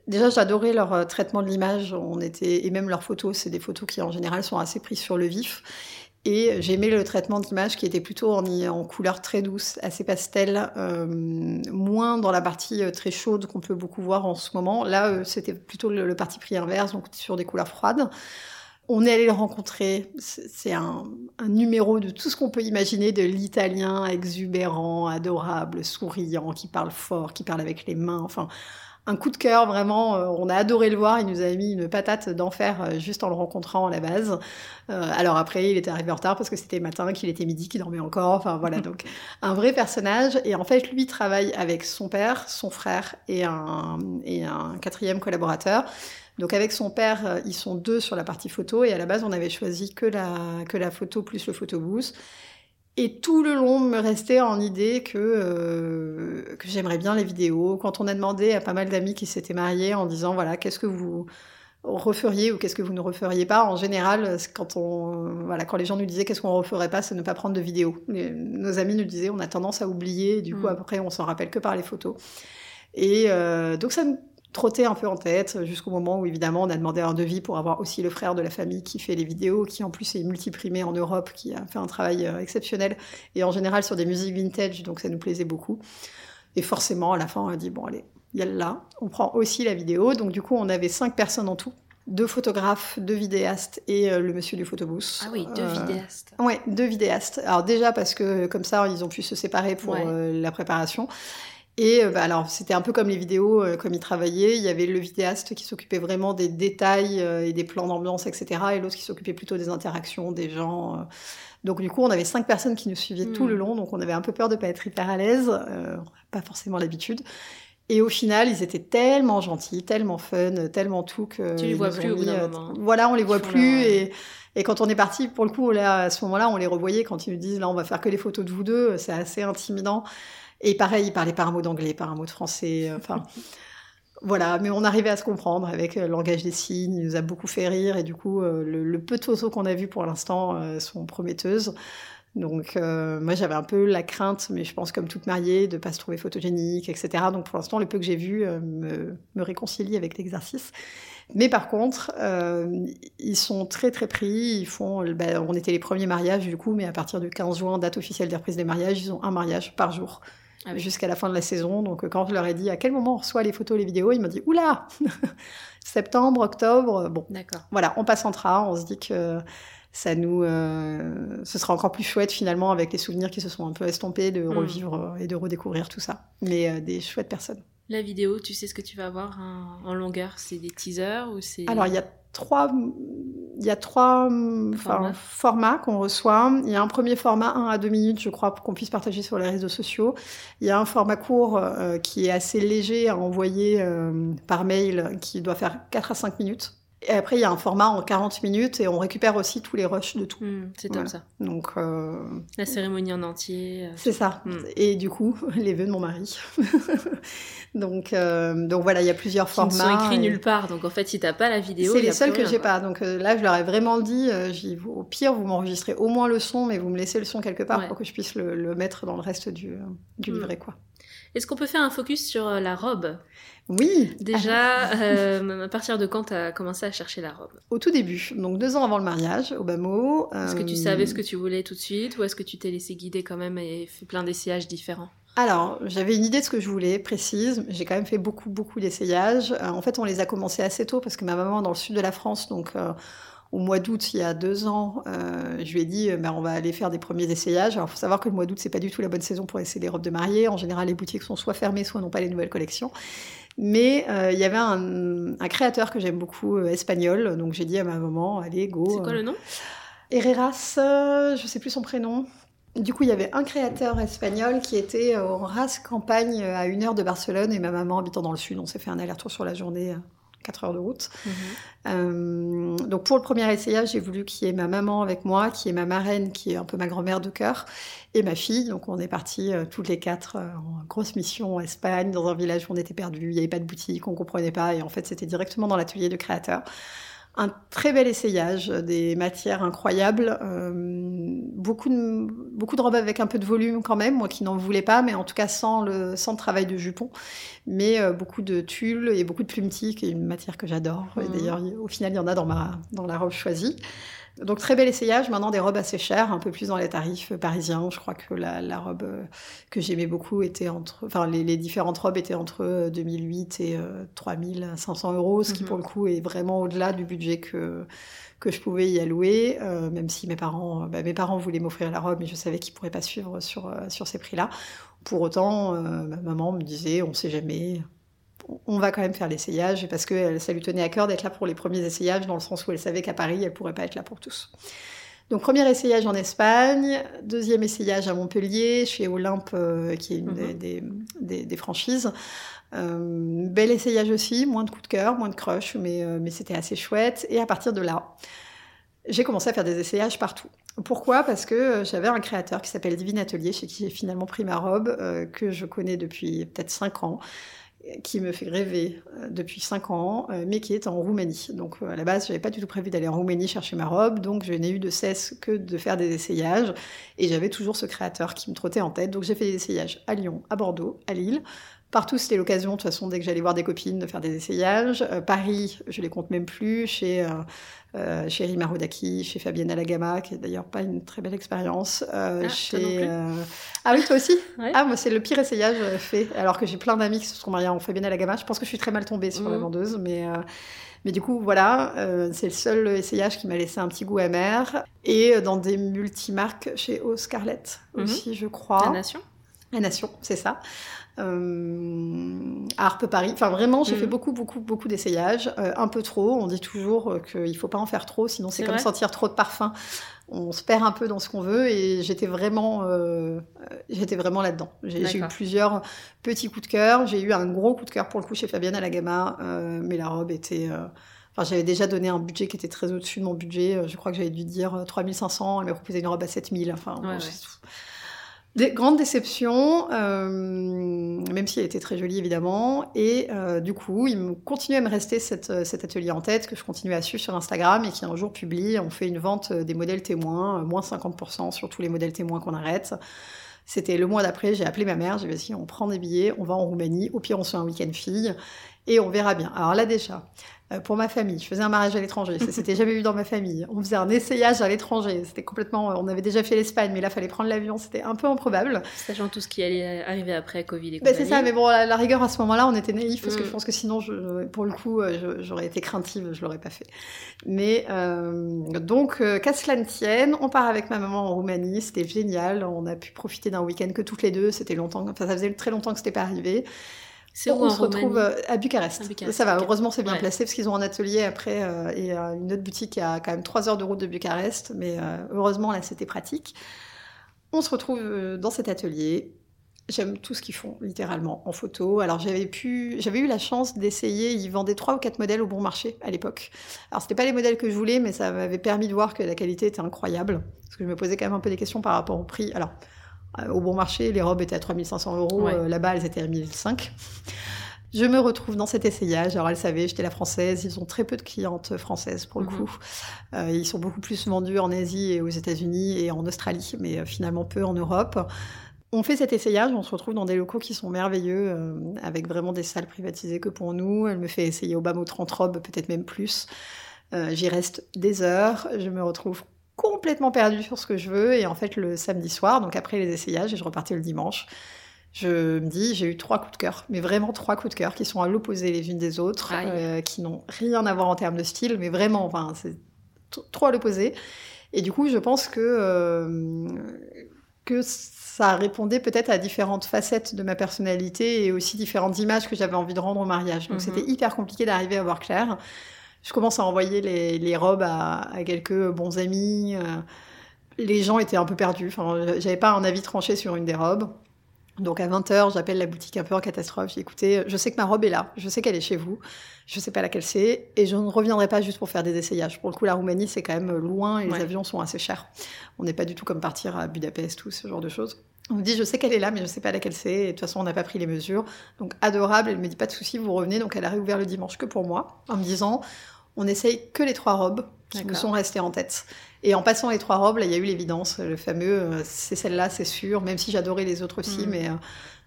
déjà, j'adorais leur traitement de l'image. On était et même leurs photos, c'est des photos qui en général sont assez prises sur le vif. Et j'aimais le traitement de l'image qui était plutôt en, en couleur très douce, assez pastel, euh, moins dans la partie euh, très chaude qu'on peut beaucoup voir en ce moment. Là, euh, c'était plutôt le, parti pris inverse, donc sur des couleurs froides. On est allé le rencontrer. C'est c'est un, un numéro de tout ce qu'on peut imaginer de l'italien exubérant, adorable, souriant, qui parle fort, qui parle avec les mains. Enfin, un coup de cœur, vraiment. euh, on a adoré le voir. Il nous a mis une patate d'enfer euh, juste en le rencontrant à la base. Euh, alors après, il était arrivé en retard parce que c'était matin, qu'il était midi, qu'il dormait encore. Enfin voilà, (laughs) donc un vrai personnage. Et en fait, lui travaille avec son père, son frère et un, et un quatrième collaborateur. Donc avec son père, ils sont deux sur la partie photo et à la base, on avait choisi que la, que la photo plus le photobooth. Et tout le long me restait en idée que, euh, que j'aimerais bien les vidéos. Quand on a demandé à pas mal d'amis qui s'étaient mariés en disant voilà qu'est-ce que vous referiez ou qu'est-ce que vous ne referiez pas, en général, quand on voilà quand les gens nous disaient qu'est-ce qu'on referait pas, c'est ne pas prendre de vidéos. Les- nos amis nous disaient on a tendance à oublier, et du coup Mm. après on s'en rappelle que par les photos. Et euh, donc ça me trottait un peu en tête jusqu'au moment où évidemment on a demandé un devis pour avoir aussi le frère de la famille qui fait les vidéos, qui en plus est multiprimé en Europe, qui a fait un travail euh, exceptionnel et en général sur des musiques vintage, donc ça nous plaisait beaucoup. Et forcément à la fin on a dit bon allez, il y a là, on prend aussi la vidéo, donc du coup on avait cinq personnes en tout deux photographes, deux vidéastes et euh, le monsieur du photobooth. Ah oui, deux Euh, vidéastes. Ouais, deux vidéastes. Alors déjà parce que comme ça, ils ont pu se séparer pour Ouais. euh, la préparation. Et euh, bah, alors c'était un peu comme les vidéos, euh, comme ils travaillaient. Il y avait le vidéaste qui s'occupait vraiment des détails euh, et des plans d'ambiance, etc. Et l'autre qui s'occupait plutôt des interactions des gens. euh. Donc du coup, on avait cinq personnes qui nous suivaient tout Hmm. le long. Donc on avait un peu peur de pas être hyper à l'aise. Pas forcément l'habitude. Et au final, ils étaient tellement gentils, tellement fun, tellement tout que Tu les vois plus au bout d'un moment. Voilà, on les voit plus leur- et et quand on est parti, pour le coup, là, à ce moment-là, on les revoyait quand ils nous disent là, on va faire que les photos de vous deux, c'est assez intimidant. Et pareil, ils parlaient pas un mot d'anglais, pas un mot de français. euh, Enfin, voilà, mais on arrivait à se comprendre avec euh, le langage des signes. Il nous a beaucoup fait rire et du coup, euh, le, peu de photos qu'on a vues pour l'instant sont prometteuses. Donc, moi, j'avais un peu la crainte, mais je pense comme toute mariée, de pas se trouver photogénique, etc. Donc, pour l'instant, le peu que j'ai vu me, réconcilie avec l'exercice. Mais par contre, ils sont très très pris. Ils font, ben, on était les premiers mariages du coup, mais à partir du 15 juin, date officielle des reprises des mariages, ils ont un mariage par jour. Jusqu'à la fin de la saison. Donc euh, quand je leur ai dit à quel moment on reçoit les photos, les vidéos, ils m'ont dit oula, (laughs) septembre, octobre. Bon, D'accord. voilà, on passe en train. On se dit que ça nous, euh, ce sera encore plus chouette finalement avec les souvenirs qui se sont un peu estompés de Mm. revivre euh, et de redécouvrir tout ça. Mais euh, des chouettes personnes. La vidéo, tu sais ce que tu vas avoir en, en longueur? C'est des teasers ou c'est. Alors, il y a trois, il y a trois Formats. formats qu'on reçoit. Il y a un premier format, 1 à 2 minutes, je crois, pour qu'on puisse partager sur les réseaux sociaux. Il y a un format court euh, qui est assez léger à envoyer euh, par mail, qui doit faire 4 à 5 minutes. Et après, il y a un format en 40 minutes et on récupère aussi tous les rushs de tout. Hmm, c'est Voilà. ça. Donc, euh, La cérémonie en entier. euh, c'est ça. Mm. Et du coup, (laughs) les vœux de mon mari. (laughs) donc, euh, donc voilà, il y a plusieurs qui ne sont formats. écrits et- nulle part. Donc en fait, si t'as pas la vidéo, C'est les seuls que j'ai pas. Donc là, je leur ai vraiment dit, au pire, vous m'enregistrez au moins le son, mais vous me laissez le son quelque part Ouais. pour que je puisse le, le mettre dans le reste du, du Mm. livret, quoi. Est-ce qu'on peut faire un focus sur la robe? Oui. Déjà, euh, à partir de quand t'as commencé à chercher la robe? Au tout début, donc deux ans avant le mariage, au Bamo. Est-ce que tu euh, savais ce que tu voulais tout de suite ou est-ce que tu t'es laissé guider quand même et fait plein d'essayages différents? Alors, j'avais une idée de ce que je voulais, précise. J'ai quand même fait beaucoup, beaucoup d'essayages. Euh, en fait, on les a commencés assez tôt parce que ma maman est dans le sud de la France, donc euh, au mois d'août, il y a deux ans, euh, je lui ai dit, euh, ben, on va aller faire des premiers essayages. Alors, il faut savoir que le mois d'août, c'est pas du tout la bonne saison pour essayer les robes de mariée. En général, les boutiques sont soit fermées, soit n'ont pas les nouvelles collections. Mais euh, il y avait un, un créateur que j'aime beaucoup, euh, espagnol. Donc, j'ai dit à ma maman, allez, go. C'est quoi le nom? Herreras, euh, je sais plus son prénom. Du coup, il y avait un créateur espagnol qui était en race campagne à une heure de Barcelone et ma maman habitant dans le sud. On s'est fait un aller-retour sur la journée, 4 heures de route. Mhm. Euh, donc pour le premier essayage, j'ai voulu qu'il y ait ma maman avec moi, qui est ma marraine, qui est un peu ma grand-mère de cœur, et ma fille. Donc on est partis euh, toutes les quatre euh, en grosse mission en Espagne, dans un village où on était perdus. Il n'y avait pas de boutique, on comprenait pas, et en fait c'était directement dans l'atelier du créateur. Un très bel essayage, des matières incroyables, euh, beaucoup, de, beaucoup de robes avec un peu de volume quand même, moi qui n'en voulais pas, mais en tout cas sans le, sans le travail de jupon, mais euh, beaucoup de tulle et beaucoup de plumetis, qui est une matière que j'adore. Et Mhm. D'ailleurs, il- au final, il y en a dans, ma, dans la robe choisie. Donc très bel essayage, maintenant des robes assez chères, un peu plus dans les tarifs parisiens. Je crois que la, la robe euh, que j'aimais beaucoup était entre, enfin les, les différentes robes étaient entre euh, 2008 et euh, 3500 euros, ce qui Mhm. pour le coup est vraiment au-delà du budget que que je pouvais y allouer, euh, même si mes parents, bah, mes parents voulaient m'offrir la robe, mais je savais qu'ils pourraient pas suivre sur euh, sur ces prix-là. Pour autant, euh, ma maman me disait, on sait jamais, on va quand même faire l'essayage parce que elle- ça lui tenait à cœur d'être là pour les premiers essayages, dans le sens où elle savait qu'à Paris, elle pourrait pas être là pour tous. Donc premier essayage en Espagne, deuxième essayage à Montpellier, chez Olympe, euh, qui est une Mhm. des, des- franchises. Euh, bel essayage aussi, moins de coups de cœur, moins de crush, mais, euh, mais c'était assez chouette. Et à partir de là, j'ai commencé à faire des essayages partout. Pourquoi? Parce que euh, j'avais un créateur qui s'appelle Divine Atelier, chez qui j'ai finalement pris ma robe, euh, que je connais depuis peut-être 5 ans, qui me fait rêver euh, depuis 5 ans, euh, mais qui est en Roumanie. Donc euh, à la base, j'avais pas du tout prévu d'aller en Roumanie chercher ma robe, donc je n'ai eu de cesse que de faire des essayages, et j'avais toujours ce créateur qui me trottait en tête. Donc j'ai fait des essayages à Lyon, à Bordeaux, à Lille, Partout, c'était l'occasion, de toute façon, dès que j'allais voir des copines, de faire des essayages. Euh, Paris, je les compte même plus, chez, euh, euh, chez Rima Rodaki, chez Fabienne Alagama, qui est d'ailleurs pas une très belle expérience. Euh, Ah, chez, euh, ah oui, toi aussi (laughs) Ouais. Ah, moi, c'est le pire essayage fait, alors que j'ai plein d'amis qui se sont mariés en Fabienne Alagama. Je pense que je suis très mal tombée sur la Mhm. vendeuse, mais... mais du coup, voilà, euh, c'est le seul essayage qui m'a laissé un petit goût amer. Et dans des multimarques chez O Scarlett Mhm. aussi, je crois. La nation La Nation, c'est ça. Euh, à Harpe Paris. Enfin, vraiment, j'ai Mhm. fait beaucoup, beaucoup, beaucoup d'essayages. Euh, un peu trop. On dit toujours euh, qu'il ne faut pas en faire trop, sinon c'est comme sentir trop de parfum. On se perd un peu dans ce qu'on veut et j'étais vraiment, euh, j'étais vraiment là-dedans. J'ai eu plusieurs petits coups de cœur. J'ai eu un gros coup de cœur pour le coup chez Fabienne à la Gamma, mais la robe était. Enfin, j'avais déjà donné un budget qui était très au-dessus de mon budget. Je crois que j'avais dû dire euh, 3500. Elle m'a proposé une robe à 7000. Enfin, bon, Ouais, c'est- des grandes déceptions, euh, même si elle était très jolie évidemment. Et euh, du coup, il me continue à me rester euh, cet atelier en tête que je continue à suivre sur Instagram et qui un jour publie. On fait une vente des modèles témoins, moins 50% sur tous les modèles témoins qu'on arrête. C'était le mois d'après, j'ai appelé ma mère, j'ai dit vas-y, on prend des billets, on va en Roumanie, au pire on se fait un week-end fille et on verra bien. Alors là déjà, euh, pour ma famille, je faisais un mariage à l'étranger, ça s'était jamais vu dans ma famille. On faisait un essayage à l'étranger, c'était complètement, on avait déjà fait l'Espagne, mais là fallait prendre l'avion, c'était un peu improbable. Sachant tout ce qui allait arriver après Covid et Ben, c'est ça, mais bon, à la rigueur, à ce moment-là, on était naïfs parce que Mm. je pense que sinon, je, pour le coup, euh, j'aurais été craintive, je l'aurais pas fait. Mais euh, donc, euh, qu'à cela ne tienne, on part avec ma maman en Roumanie, c'était génial. On a pu profiter d'un week-end que toutes les deux. C'était longtemps, enfin, ça faisait très longtemps que c'était pas arrivé. C'est où on en se retrouve Roumanie? euh, à Bucarest. À Bucarest, Ça va, heureusement, c'est bien Ouais. placé parce qu'ils ont un atelier après euh, et euh, une autre boutique à quand même 3 heures de route de Bucarest. Mais euh, heureusement, là, c'était pratique. On se retrouve dans cet atelier. J'aime tout ce qu'ils font, littéralement, en photo. Alors, j'avais pu, j'avais eu la chance d'essayer. Ils vendaient trois ou quatre modèles au bon marché à l'époque. Alors, c'était pas les modèles que je voulais, mais ça m'avait permis de voir que la qualité était incroyable. Parce que je me posais quand même un peu des questions par rapport au prix. Alors, au bon marché, les robes étaient à 3500 euros. Ouais. euh, Là-bas, elles étaient à 1005. Je me retrouve dans cet essayage. Alors, elle savait, j'étais la française. Ils ont très peu de clientes françaises pour le Mhm. coup. Euh, ils sont beaucoup plus vendus en Asie et aux États-Unis et en Australie, mais euh, finalement peu en Europe. On fait cet essayage, on se retrouve dans des locaux qui sont merveilleux, euh, avec vraiment des salles privatisées que pour nous. Elle me fait essayer au bas mot 30 robes, peut-être même plus. Euh, J'y reste des heures. Je me retrouve complètement perdue sur ce que je veux. Et en fait, le samedi soir, donc après les essayages, et je repartais le dimanche, je me dis, j'ai eu trois coups de cœur, mais vraiment trois coups de cœur qui sont à l'opposé les unes des autres, euh, qui n'ont rien à voir en termes de style, mais vraiment, enfin, c'est t- trop à l'opposé. Et du coup, je pense que, euh, que ça répondait peut-être à différentes facettes de ma personnalité et aussi différentes images que j'avais envie de rendre au mariage. Donc Mhm. c'était hyper compliqué d'arriver à voir clair. Je commence à envoyer les, les robes à, à quelques bons amis. euh, les gens étaient un peu perdus. Enfin, j'avais pas un avis tranché sur une des robes. Donc à 20h, j'appelle la boutique un peu en catastrophe. J'ai écoutez, je sais que ma robe est là, je sais qu'elle est chez vous, je sais pas laquelle c'est, et je ne reviendrai pas juste pour faire des essayages. Pour le coup, la Roumanie, c'est quand même loin et Ouais. les avions sont assez chers. On n'est pas du tout comme partir à Budapest ou ce genre de choses. On me dit, je sais qu'elle est là, mais je sais pas laquelle c'est, et de toute façon, on n'a pas pris les mesures. Donc adorable, elle me dit, pas de souci, vous revenez. Donc elle a réouvert le dimanche que pour moi, en me disant, on essaye que les trois robes qui nous sont restées en tête. Et en passant les trois robes, là, il y a eu l'évidence, le fameux, euh, c'est celle-là, c'est sûr, même si j'adorais les autres aussi, Mm. mais euh,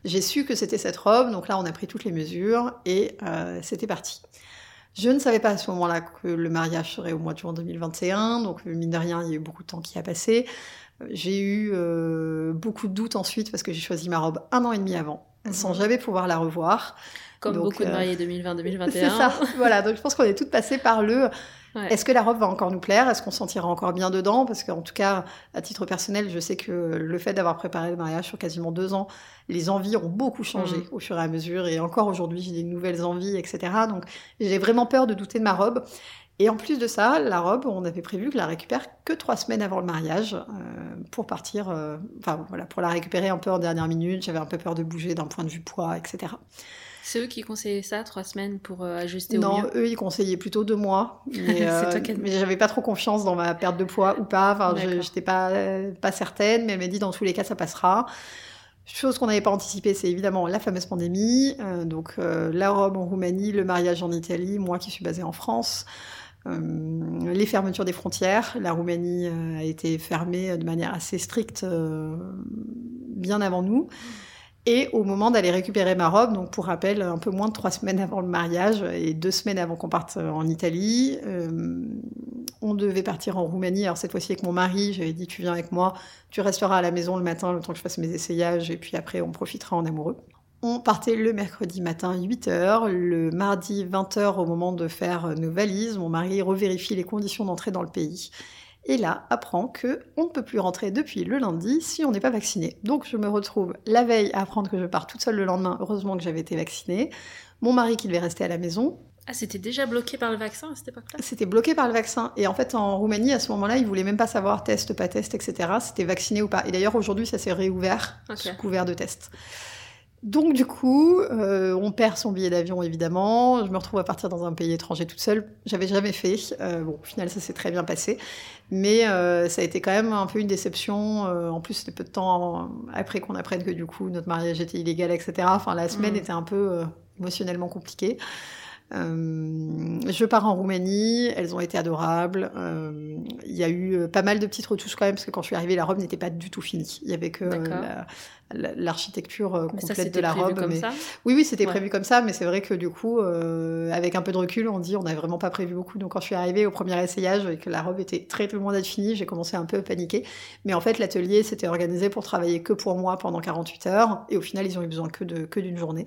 j'ai su que c'était cette robe, donc là, on a pris toutes les mesures et euh, c'était parti. Je ne savais pas à ce moment-là que le mariage serait au mois de juin 2021, donc mine de rien, il y a eu beaucoup de temps qui a passé. J'ai eu beaucoup de doutes ensuite parce que j'ai choisi ma robe un an et demi avant, Mhm. sans jamais pouvoir la revoir. Comme Donc, beaucoup de euh, mariés 2020-2021. C'est ça, voilà. Donc je pense qu'on est toutes passées par le Ouais. est-ce que la robe va encore nous plaire? Est-ce qu'on se sentira encore bien dedans? Parce qu'en tout cas, à titre personnel, je sais que le fait d'avoir préparé le mariage sur quasiment deux ans, les envies ont beaucoup changé Mhm. au fur et à mesure. Et encore aujourd'hui, j'ai des nouvelles envies, etc. Donc j'ai vraiment peur de douter de ma robe. Et en plus de ça, la robe, on avait prévu que la récupère que trois semaines avant le mariage euh, pour partir, euh, enfin voilà, pour la récupérer un peu en dernière minute. J'avais un peu peur de bouger d'un point de vue poids, etc. C'est eux qui conseillaient ça, trois semaines pour euh, ajuster au Non, mieux? eux, ils conseillaient plutôt deux mois. (laughs) Mais, mais j'avais pas trop confiance dans ma perte de poids ou pas. Enfin, j'étais pas, pas certaine, mais elle m'a dit dans tous les cas, ça passera. Chose qu'on n'avait pas anticipée, c'est évidemment la fameuse pandémie. Donc, la robe en Roumanie, le mariage en Italie, moi qui suis basée en France. Euh, les fermetures des frontières. La Roumanie euh, a été fermée de manière assez stricte euh, bien avant nous. Et au moment d'aller récupérer ma robe, donc pour rappel, un peu moins de trois semaines avant le mariage et deux semaines avant qu'on parte en Italie, on devait partir en Roumanie. Alors cette fois-ci avec mon mari, j'avais dit tu viens avec moi, tu resteras à la maison le matin le temps que je fasse mes essayages et puis après on profitera en amoureux. On partait le mercredi matin 8h, le mardi 20h au moment de faire nos valises, mon mari revérifie les conditions d'entrée dans le pays et là apprend que on ne peut plus rentrer depuis le lundi si on n'est pas vacciné. Donc je me retrouve la veille à apprendre que je pars toute seule le lendemain, heureusement que j'avais été vaccinée, mon mari qui devait rester à la maison. Ah, c'était déjà bloqué par le vaccin à cette époque-là? C'était bloqué par le vaccin. Et en fait, en Roumanie, à ce moment-là, ils voulaient même pas savoir test, pas test, etc. C'était vacciné ou pas. Et d'ailleurs, aujourd'hui, ça s'est réouvert sous couvert de test. Donc du coup, euh, on perd son billet d'avion évidemment. Je me retrouve à partir dans un pays étranger toute seule. J'avais jamais fait. Euh, bon, au final, ça s'est très bien passé, mais euh, ça a été quand même un peu une déception. en plus, c'était peu de temps après qu'on apprenne que du coup notre mariage était illégal, etc. Enfin, la semaine mmh. était un peu émotionnellement compliquée. Euh, je pars en Roumanie, elles ont été adorables. Euh, il y a eu pas mal de petites retouches quand même, parce que quand je suis arrivée, la robe n'était pas du tout finie. Il y avait que l'architecture euh, complète de la robe. Comme mais... ça? Oui, oui, c'était prévu comme ça, mais c'est vrai que du coup, euh, avec un peu de recul, on dit on n'avait vraiment pas prévu beaucoup. Donc quand je suis arrivée au premier essayage et que la robe était très loin d'être finie, j'ai commencé un peu à paniquer. Mais en fait, l'atelier s'était organisé pour travailler que pour moi pendant 48 heures, et au final, ils ont eu besoin que de que d'une journée.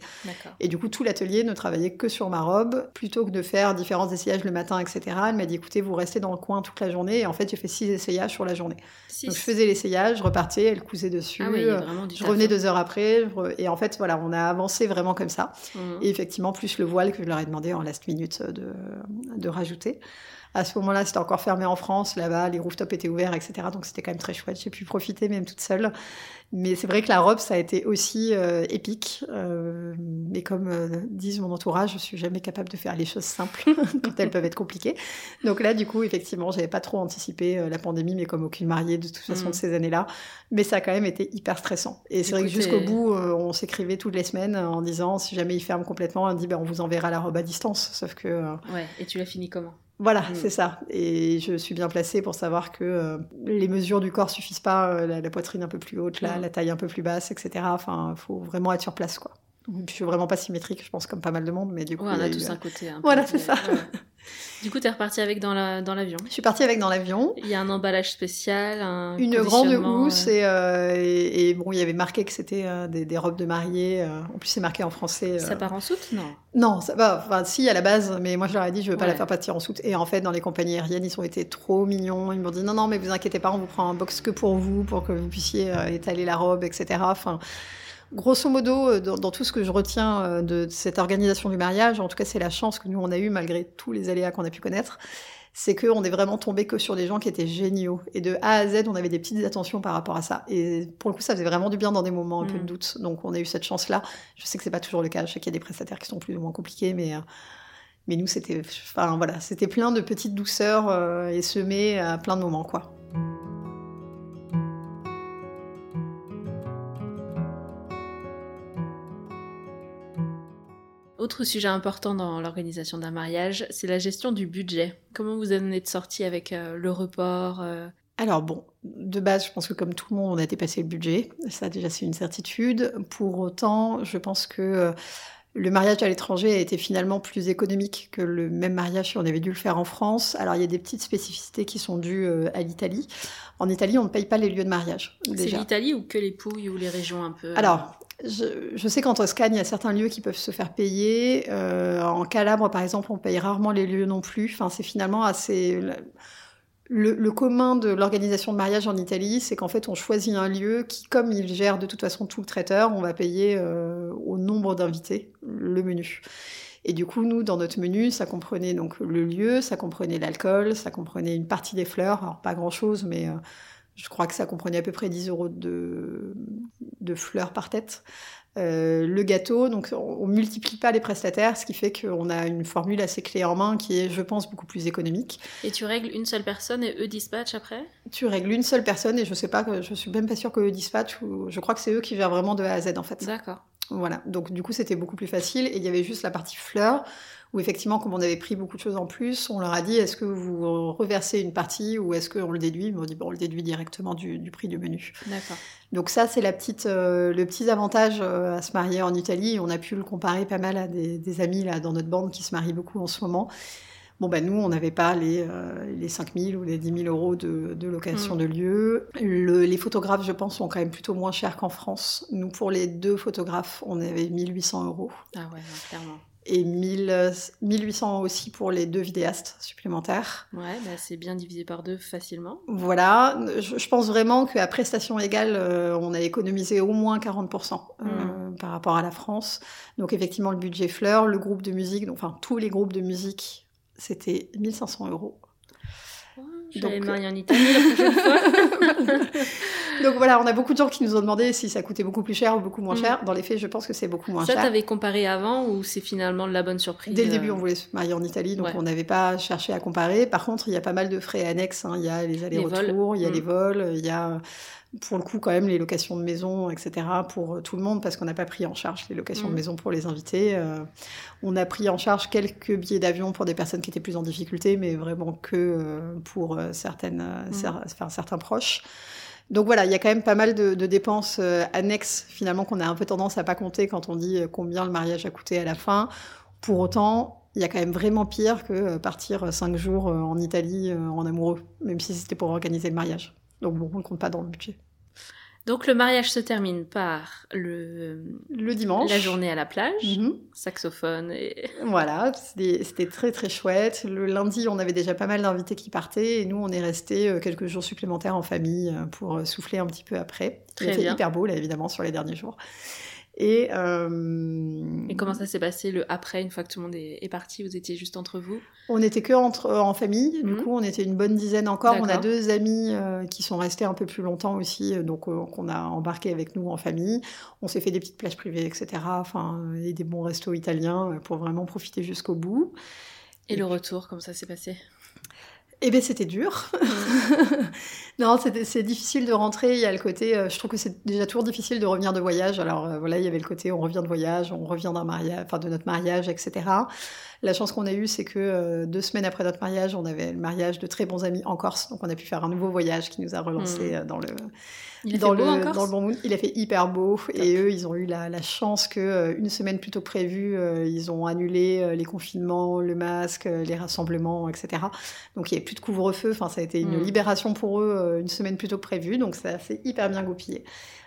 Et du coup, tout l'atelier ne travaillait que sur ma robe, plutôt que de faire différents essayages le matin, etc. Elle m'a dit écoutez, vous restez dans le coin toute la journée, et en fait, j'ai fait six essayages sur la journée. Donc je faisais l'essayage, je repartais, elle cousait dessus. Ah oui, je revenais deux heures après. Et en fait, voilà, on a avancé vraiment comme ça. Mhm. Et effectivement, plus le voile que je leur ai demandé en last minute de, de rajouter. À ce moment-là, c'était encore fermé en France. Là-bas, les rooftops étaient ouverts, etc. Donc c'était quand même très chouette. J'ai pu profiter même toute seule. Mais c'est vrai que la robe, ça a été aussi euh, épique. Euh, mais comme euh, disent mon entourage, je suis jamais capable de faire les choses simples (laughs) quand elles peuvent être compliquées. Donc là, du coup, effectivement, j'avais pas trop anticipé la pandémie, mais comme aucune mariée de toute façon de mm. ces années-là. Mais ça a quand même été hyper stressant. Et c'est vrai que jusqu'au bout, on s'écrivait toutes les semaines en disant si jamais il ferme complètement, on dit ben, on vous enverra la robe à distance. Sauf que. Ouais. Et tu l'as fini comment? Voilà, Mm. c'est ça. Et je suis bien placée pour savoir que euh, les mesures du corps suffisent pas, euh, la, la poitrine un peu plus haute, la, Mm. la taille un peu plus basse, etc. Enfin, faut vraiment être sur place, quoi. Je suis vraiment pas symétrique, je pense, comme pas mal de monde, mais du coup. Ouais, on a tous un côté. un Voilà, c'est ça. ouais. Du coup, t'es reparti avec dans la dans l'avion. Je suis partie avec dans l'avion. Il y a un emballage spécial, un Une grande housse et, euh, et, et bon, il y avait marqué que c'était euh, des, des robes de mariée. euh, en plus, c'est marqué en français. Ça euh, part en soute Non? Non, ça va. Enfin, si à la base, mais moi je leur ai dit je veux pas Ouais. la faire partir en soute. Et en fait, dans les compagnies aériennes, ils ont été trop mignons. Ils m'ont dit non, non, mais vous inquiétez pas, on vous prend un box que pour vous, pour que vous puissiez euh, étaler la robe, etc. Enfin, grosso modo, euh, dans, dans tout ce que je retiens euh, de cette organisation du mariage, en tout cas, c'est la chance que nous on a eue malgré tous les aléas qu'on a pu connaître. C'est qu'on est vraiment tombé que sur des gens qui étaient géniaux. Et de A à Z, on avait des petites attentions par rapport à ça. Et pour le coup, ça faisait vraiment du bien dans des moments un peu Mm. de doute. Donc, on a eu cette chance-là. Je sais que c'est pas toujours le cas. Je sais qu'il y a des prestataires qui sont plus ou moins compliqués, mais, euh, mais nous, c'était, enfin voilà, c'était plein de petites douceurs euh, et semé à plein de moments, quoi. Autre sujet important dans l'organisation d'un mariage, c'est la gestion du budget. Comment vous en êtes sorti avec euh, le report euh, Alors bon, de base, je pense que comme tout le monde, on a dépassé le budget. Ça, déjà, c'est une certitude. Pour autant, je pense que euh, le mariage à l'étranger a été finalement plus économique que le même mariage si on avait dû le faire en France. Alors, il y a des petites spécificités qui sont dues à l'Italie. En Italie, on ne paye pas les lieux de mariage. C'est l'Italie ou que les Pouilles ou les régions un peu Alors, je, sais qu'en Toscane, il y a certains lieux qui peuvent se faire payer. Euh, en Calabre, par exemple, on paye rarement les lieux non plus. Enfin, c'est finalement assez. Le, le commun de l'organisation de mariage en Italie, c'est qu'en fait, on choisit un lieu qui, comme il gère de toute façon tout le traiteur, on va payer euh, au nombre d'invités le menu. Et du coup, nous, dans notre menu, ça comprenait donc le lieu, ça comprenait l'alcool, ça comprenait une partie des fleurs. Alors, pas grand-chose, mais euh, je crois que ça comprenait à peu près 10 euros de, de fleurs par tête. Euh, le gâteau, donc on, on multiplie pas les prestataires, ce qui fait qu'on a une formule assez clé en main qui est, je pense, beaucoup plus économique. Et tu règles une seule personne et eux dispatchent après? Tu règles une seule personne et je sais pas, je suis même pas sûre que eux dispatchent ou je crois que c'est eux qui gèrent vraiment de A à Z en fait. D'accord. Voilà, donc du coup c'était beaucoup plus facile et il y avait juste la partie fleurs où effectivement comme on avait pris beaucoup de choses en plus, on leur a dit est-ce que vous reversez une partie ou est-ce qu'on le déduit? Ils m'ont dit bon on le déduit directement du, prix du menu. D'accord. Donc ça c'est la petite, euh, le petit avantage euh, à se marier en Italie. On a pu le comparer pas mal à des, des, amis là dans notre bande qui se marient beaucoup en ce moment. Bon, ben nous, on n'avait pas les, euh, les 5 000 ou les 10 000 euros de, de location mm. de lieu. les photographes, je pense, sont quand même plutôt moins chers qu'en France. Nous, pour les deux photographes, on avait 1800 euros. Ah ouais, clairement. Et 1000, 1800 aussi pour les deux vidéastes supplémentaires. Ouais, bah c'est bien divisé par deux facilement. Voilà, je, pense vraiment qu'à prestation égale, euh, on a économisé au moins 40% euh, mm. par rapport à la France. Donc effectivement, le budget fleur, le groupe de musique, donc, enfin tous les groupes de musique c'était 1500 euros. Marier en (laughs) Italie la prochaine fois. (laughs) Donc voilà, on a beaucoup de gens qui nous ont demandé si ça coûtait beaucoup plus cher ou beaucoup moins mm. cher. Dans les faits, je pense que c'est beaucoup moins cher. Ça, t'avais comparé avant ou c'est finalement la bonne surprise? Dès le début, on voulait se marier en Italie, donc on n'avait pas cherché à comparer. Par contre, il y a pas mal de frais annexes. Hein. Il y a les allers-retours, il y a les mm. vols, il y a pour le coup quand même les locations de maison, etc. pour euh, tout le monde parce qu'on n'a pas pris en charge les locations de mm. maison pour les invités. Euh, on a pris en charge quelques billets d'avion pour des personnes qui étaient plus en difficulté, mais vraiment que euh, pour certaines, mm. certains proches. Donc voilà, il y a quand même pas mal de, dépenses annexes finalement qu'on a un peu tendance à pas compter quand on dit combien le mariage a coûté à la fin. Pour autant, il y a quand même vraiment pire que partir cinq jours en Italie en amoureux, même si c'était pour organiser le mariage. Donc bon, on ne compte pas dans le budget. Donc le mariage se termine par le, le dimanche, la journée à la plage, mhm. saxophone et (laughs) voilà, c'était très très chouette. Le lundi, on avait déjà pas mal d'invités qui partaient et nous on est resté euh, quelques jours supplémentaires en famille euh, pour euh, souffler un petit peu après. Très Il hyper beau là évidemment sur les derniers jours. Et, euh... et comment ça s'est passé le après, une fois que tout le monde est, parti Vous étiez juste entre vous? On n'était que entre, euh, en famille, du mhm. coup on était une bonne dizaine encore. On a deux amis euh, qui sont restés un peu plus longtemps aussi, euh, donc qu'on a embarqué avec nous en famille. On s'est fait des petites plages privées, etc. Enfin, et des bons restos italiens pour vraiment profiter jusqu'au bout. Et, le retour, comment ça s'est passé? Eh bien, c'était dur. (laughs) non, c'est difficile de rentrer. Il y a le côté, euh, je trouve que c'est déjà toujours difficile de revenir de voyage. Alors euh, voilà, il y avait le côté, on revient de voyage, on revient d'un mariage, enfin de notre mariage, etc. La chance qu'on a eue, c'est que euh, deux semaines après notre mariage, on avait le mariage de très bons amis en Corse, donc on a pu faire un nouveau voyage qui nous a relancé hmm. dans le il dans, le, dans le bon mood. Il a fait hyper beau et eux, ils ont eu la, la chance que euh, une semaine plus tôt prévue, euh, ils ont annulé euh, les confinements, le masque, les rassemblements, etc. Donc il n'y avait plus de couvre-feu. Enfin, ça a été une mm. libération pour eux une semaine plus tôt que prévu. Donc ça s'est hyper bien goupillé.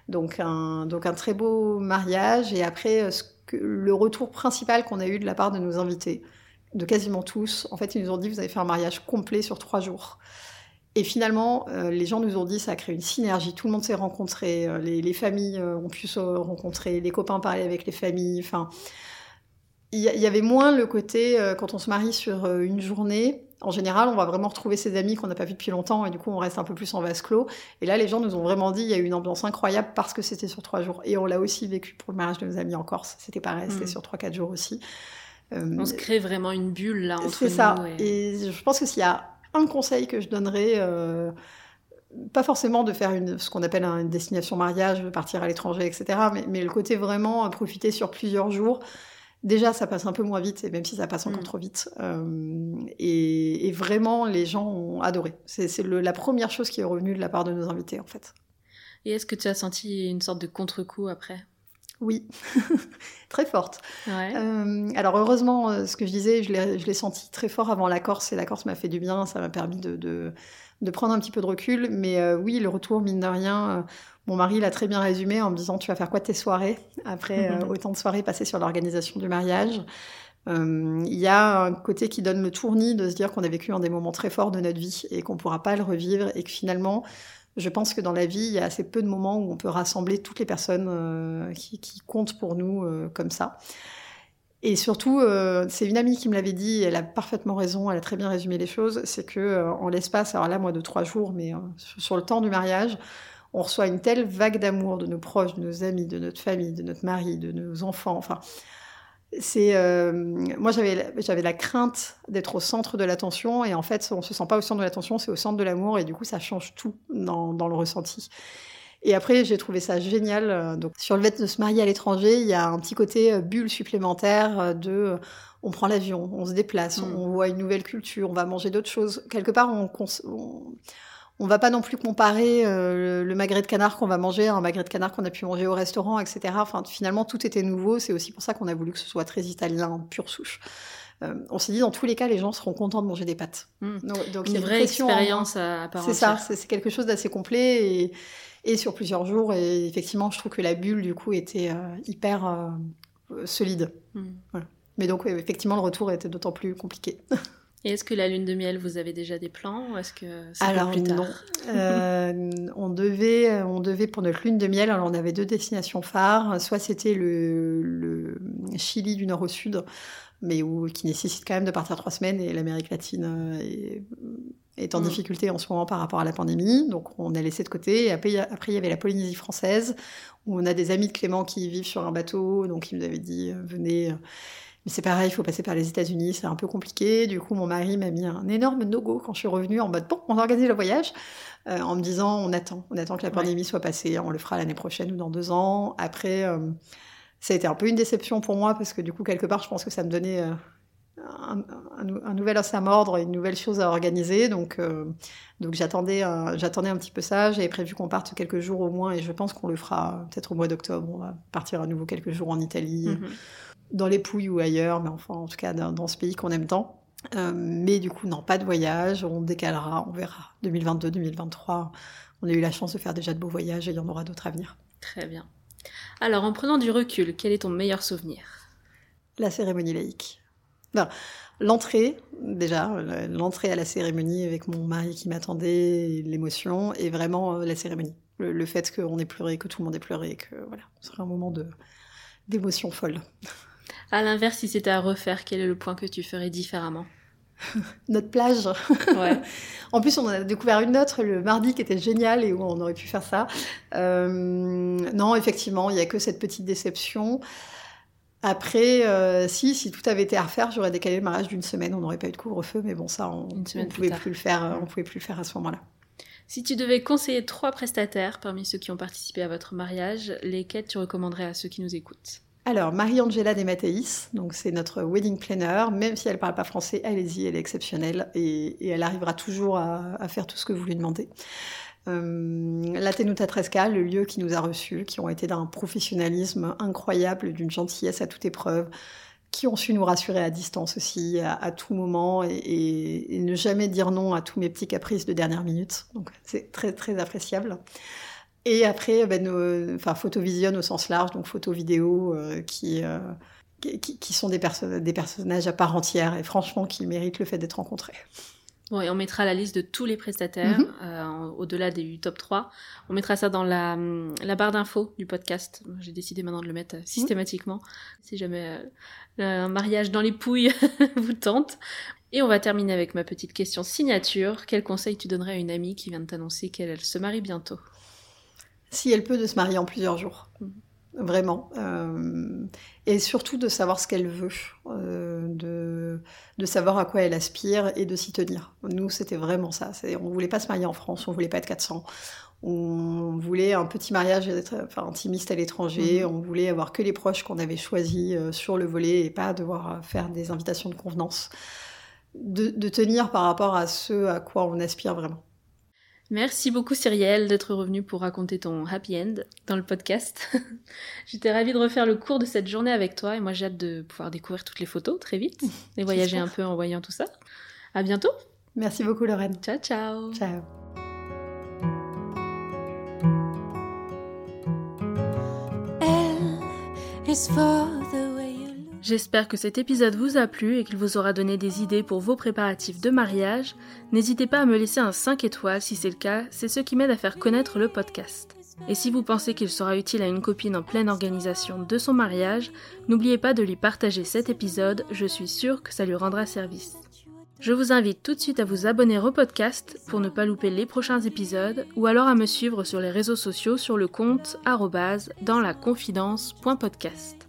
Donc un, donc un très beau mariage. Et après, ce le retour principal qu'on a eu de la part de nos invités, de quasiment tous, en fait, ils nous ont dit vous avez fait un mariage complet sur trois jours. Et finalement, euh, les gens nous ont dit ça a créé une synergie. Tout le monde s'est rencontré, euh, les, familles euh, ont pu se rencontrer, les copains parlaient avec les familles. Enfin, il y, avait moins le côté quand on se marie sur une journée. En général, on va vraiment retrouver ses amis qu'on n'a pas vus depuis longtemps et du coup, on reste un peu plus en vase clos. Et là, les gens nous ont vraiment dit il y a eu une ambiance incroyable parce que c'était sur trois jours. Et on l'a aussi vécu pour le mariage de nos amis en Corse. C'était pareil, c'était mm. sur trois quatre jours aussi. on se crée vraiment une bulle là entre C'est ça. Et... je pense que s'il y a un conseil que je donnerais, euh, pas forcément de faire une, ce qu'on appelle une destination mariage, de partir à l'étranger, etc., mais, le côté vraiment profiter sur plusieurs jours. Déjà, ça passe un peu moins vite, et même si ça passe encore mm. trop vite. Euh, et, vraiment, les gens ont adoré. C'est la première chose qui est revenue de la part de nos invités, en fait. Et est-ce que tu as senti une sorte de contre-coup après? Oui, (laughs) très forte. Ouais. Euh, alors heureusement, euh, ce que je disais, je l'ai senti très fort avant la Corse et la Corse m'a fait du bien, ça m'a permis de, de, prendre un petit peu de recul. Mais euh, oui, le retour, mine de rien, mon mari l'a très bien résumé en me disant tu vas faire quoi tes soirées après (laughs) autant de soirées passées sur l'organisation du mariage? Il y a un côté qui donne le tournis de se dire qu'on a vécu un des moments très forts de notre vie et qu'on ne pourra pas le revivre et que finalement je pense que dans la vie, il y a assez peu de moments où on peut rassembler toutes les personnes euh, qui, comptent pour nous euh, comme ça. Et surtout, euh, c'est une amie qui me l'avait dit, elle a parfaitement raison, elle a très bien résumé les choses, c'est que en l'espace, alors là, moi, de trois jours, mais sur le temps du mariage, on reçoit une telle vague d'amour de nos proches, de nos amis, de notre famille, de notre mari, de nos enfants, enfin, c'est euh, moi j'avais j'avais la crainte d'être au centre de l'attention et en fait on se sent pas au centre de l'attention c'est au centre de l'amour et du coup ça change tout dans, dans le ressenti Et après, j'ai trouvé ça génial. euh, Donc, sur le fait de se marier à l'étranger, il y a un petit côté euh, bulle supplémentaire de on prend l'avion, on se déplace, Mm. on voit une nouvelle culture, on va manger d'autres choses. Quelque part, on, on va pas non plus comparer euh, le, magret de canard qu'on va manger à un magret de canard qu'on a pu manger au restaurant, etc. Enfin, finalement, tout était nouveau. C'est aussi pour ça qu'on a voulu que ce soit très italien, pure souche. Euh, on s'est dit, dans tous les cas, les gens seront contents de manger des pâtes. Mm. Donc, donc, Une vraie expérience à, à part C'est ça, c'est quelque chose d'assez complet et, et sur plusieurs jours. Et effectivement, je trouve que la bulle, du coup, était euh, hyper solide. Mm. Mais donc, effectivement, le retour était d'autant plus compliqué. (laughs) Et est-ce que la lune de miel, vous avez déjà des plans ou est-ce que c'est Alors plus tard non, (laughs) Euh, on devait, on devait pour notre lune de miel. Alors on avait deux destinations phares. Soit c'était le, le Chili du nord au sud, mais où, qui nécessite quand même de partir trois semaines et l'Amérique latine euh, est, est en Mm. difficulté en ce moment par rapport à la pandémie. Donc on a laissé de côté. Et après, il y a- après il y avait la Polynésie française où on a des amis de Clément qui vivent sur un bateau. Donc ils nous avaient dit euh, venez. Mais c'est pareil, il faut passer par les États-Unis, c'est un peu compliqué. Du coup, mon mari m'a mis un énorme no-go quand je suis revenue en mode bon, on organise le voyage, euh, en me disant on attend, on attend que la Ouais. pandémie soit passée, on le fera l'année prochaine ou dans deux ans. Après, euh, ça a été un peu une déception pour moi parce que du coup, quelque part, je pense que ça me donnait euh, un, un nou- un nouvel os à mordre, une nouvelle chose à organiser. Donc, donc j'attendais, un- j'attendais un petit peu ça. J'avais prévu qu'on parte quelques jours au moins et je pense qu'on le fera peut-être au mois d'octobre. On va partir à nouveau quelques jours en Italie Mhm. Dans les Pouilles ou ailleurs, mais enfin, en tout cas, dans, dans ce pays qu'on aime tant. Euh, mais du coup, non, pas de voyage, on décalera, on verra. 2022, 2023, on a eu la chance de faire déjà de beaux voyages et il y en aura d'autres à venir. Très bien. Alors, en prenant du recul, quel est ton meilleur souvenir? La cérémonie laïque. Non, l'entrée, déjà, l'entrée à la cérémonie avec mon mari qui m'attendait, l'émotion, et vraiment euh, la cérémonie. Le, le fait qu'on ait pleuré, que tout le monde ait pleuré, que voilà, ce serait un moment de d'émotion folle. À l'inverse, si c'était à refaire, quel est le point que tu ferais différemment (laughs) Notre plage, Ouais. En plus, on en a découvert une autre le mardi qui était géniale et où on aurait pu faire ça. Euh, non, effectivement, il n'y a que cette petite déception. Après, euh, si, si tout avait été à refaire, j'aurais décalé le mariage d'une semaine. On n'aurait pas eu de couvre-feu, mais bon, ça, on ne plus pouvait plus le faire. euh, On pouvait plus le faire à ce moment-là. Si tu devais conseiller trois prestataires parmi ceux qui ont participé à votre mariage, lesquels tu recommanderais à ceux qui nous écoutent? Alors, Marie-Angela Desmatteis, donc c'est notre wedding planner. Même si elle parle pas français, allez-y, elle est exceptionnelle et, elle arrivera toujours à, faire tout ce que vous lui demandez. Euh, la Tenuta Tresca, le lieu qui nous a reçus, qui ont été d'un professionnalisme incroyable, d'une gentillesse à toute épreuve, qui ont su nous rassurer à distance aussi, à, tout moment, et, et- et ne jamais dire non à tous mes petits caprices de dernière minute. Donc c'est très très appréciable. Et après, ben, nos, enfin, Photovision au sens large, donc photo-vidéo, euh, qui, euh, qui, qui- sont des, perso- des personnages à part entière et franchement qui méritent le fait d'être rencontrés. Bon, et on mettra la liste de tous les prestataires, Mhm. euh, au-delà des top 3. On mettra ça dans la, la barre d'infos du podcast. J'ai décidé maintenant de le mettre euh, systématiquement, si jamais euh, un mariage dans les pouilles (laughs) vous tente. Et on va terminer avec ma petite question signature. Quel conseil tu donnerais à une amie qui vient de t'annoncer qu'elle se marie bientôt? Si elle peut, de se marier en plusieurs jours. Vraiment. Euh, et surtout de savoir ce qu'elle veut, euh, de, de savoir à quoi elle aspire et de s'y tenir. Nous, c'était vraiment ça. On voulait pas se marier en France, on voulait pas être 400. On voulait un petit mariage enfin, intimiste à l'étranger, Mhm. on voulait avoir que les proches qu'on avait choisis euh, sur le volet et pas devoir faire des invitations de convenance. De, de tenir par rapport à ce à quoi on aspire vraiment. Merci beaucoup Cyrielle d'être revenue pour raconter ton happy end dans le podcast. (laughs) J'étais ravie de refaire le cours de cette journée avec toi et moi j'ai hâte de pouvoir découvrir toutes les photos très vite (laughs) et voyager un peu en voyant tout ça. À bientôt. Merci beaucoup Lorraine. Ciao ciao. Ciao. L is for the way you look. J'espère que cet épisode vous a plu et qu'il vous aura donné des idées pour vos préparatifs de mariage. N'hésitez pas à me laisser un 5 étoiles si c'est le cas, c'est ce qui m'aide à faire connaître le podcast. Et si vous pensez qu'il sera utile à une copine en pleine organisation de son mariage, n'oubliez pas de lui partager cet épisode, je suis sûre que ça lui rendra service. Je vous invite tout de suite à vous abonner au podcast pour ne pas louper les prochains épisodes ou alors à me suivre sur les réseaux sociaux sur le compte dans la confidence.podcast.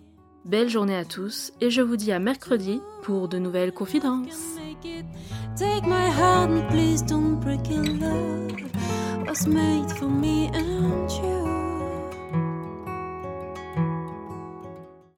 Belle journée à tous et je vous dis à mercredi pour de nouvelles confidences.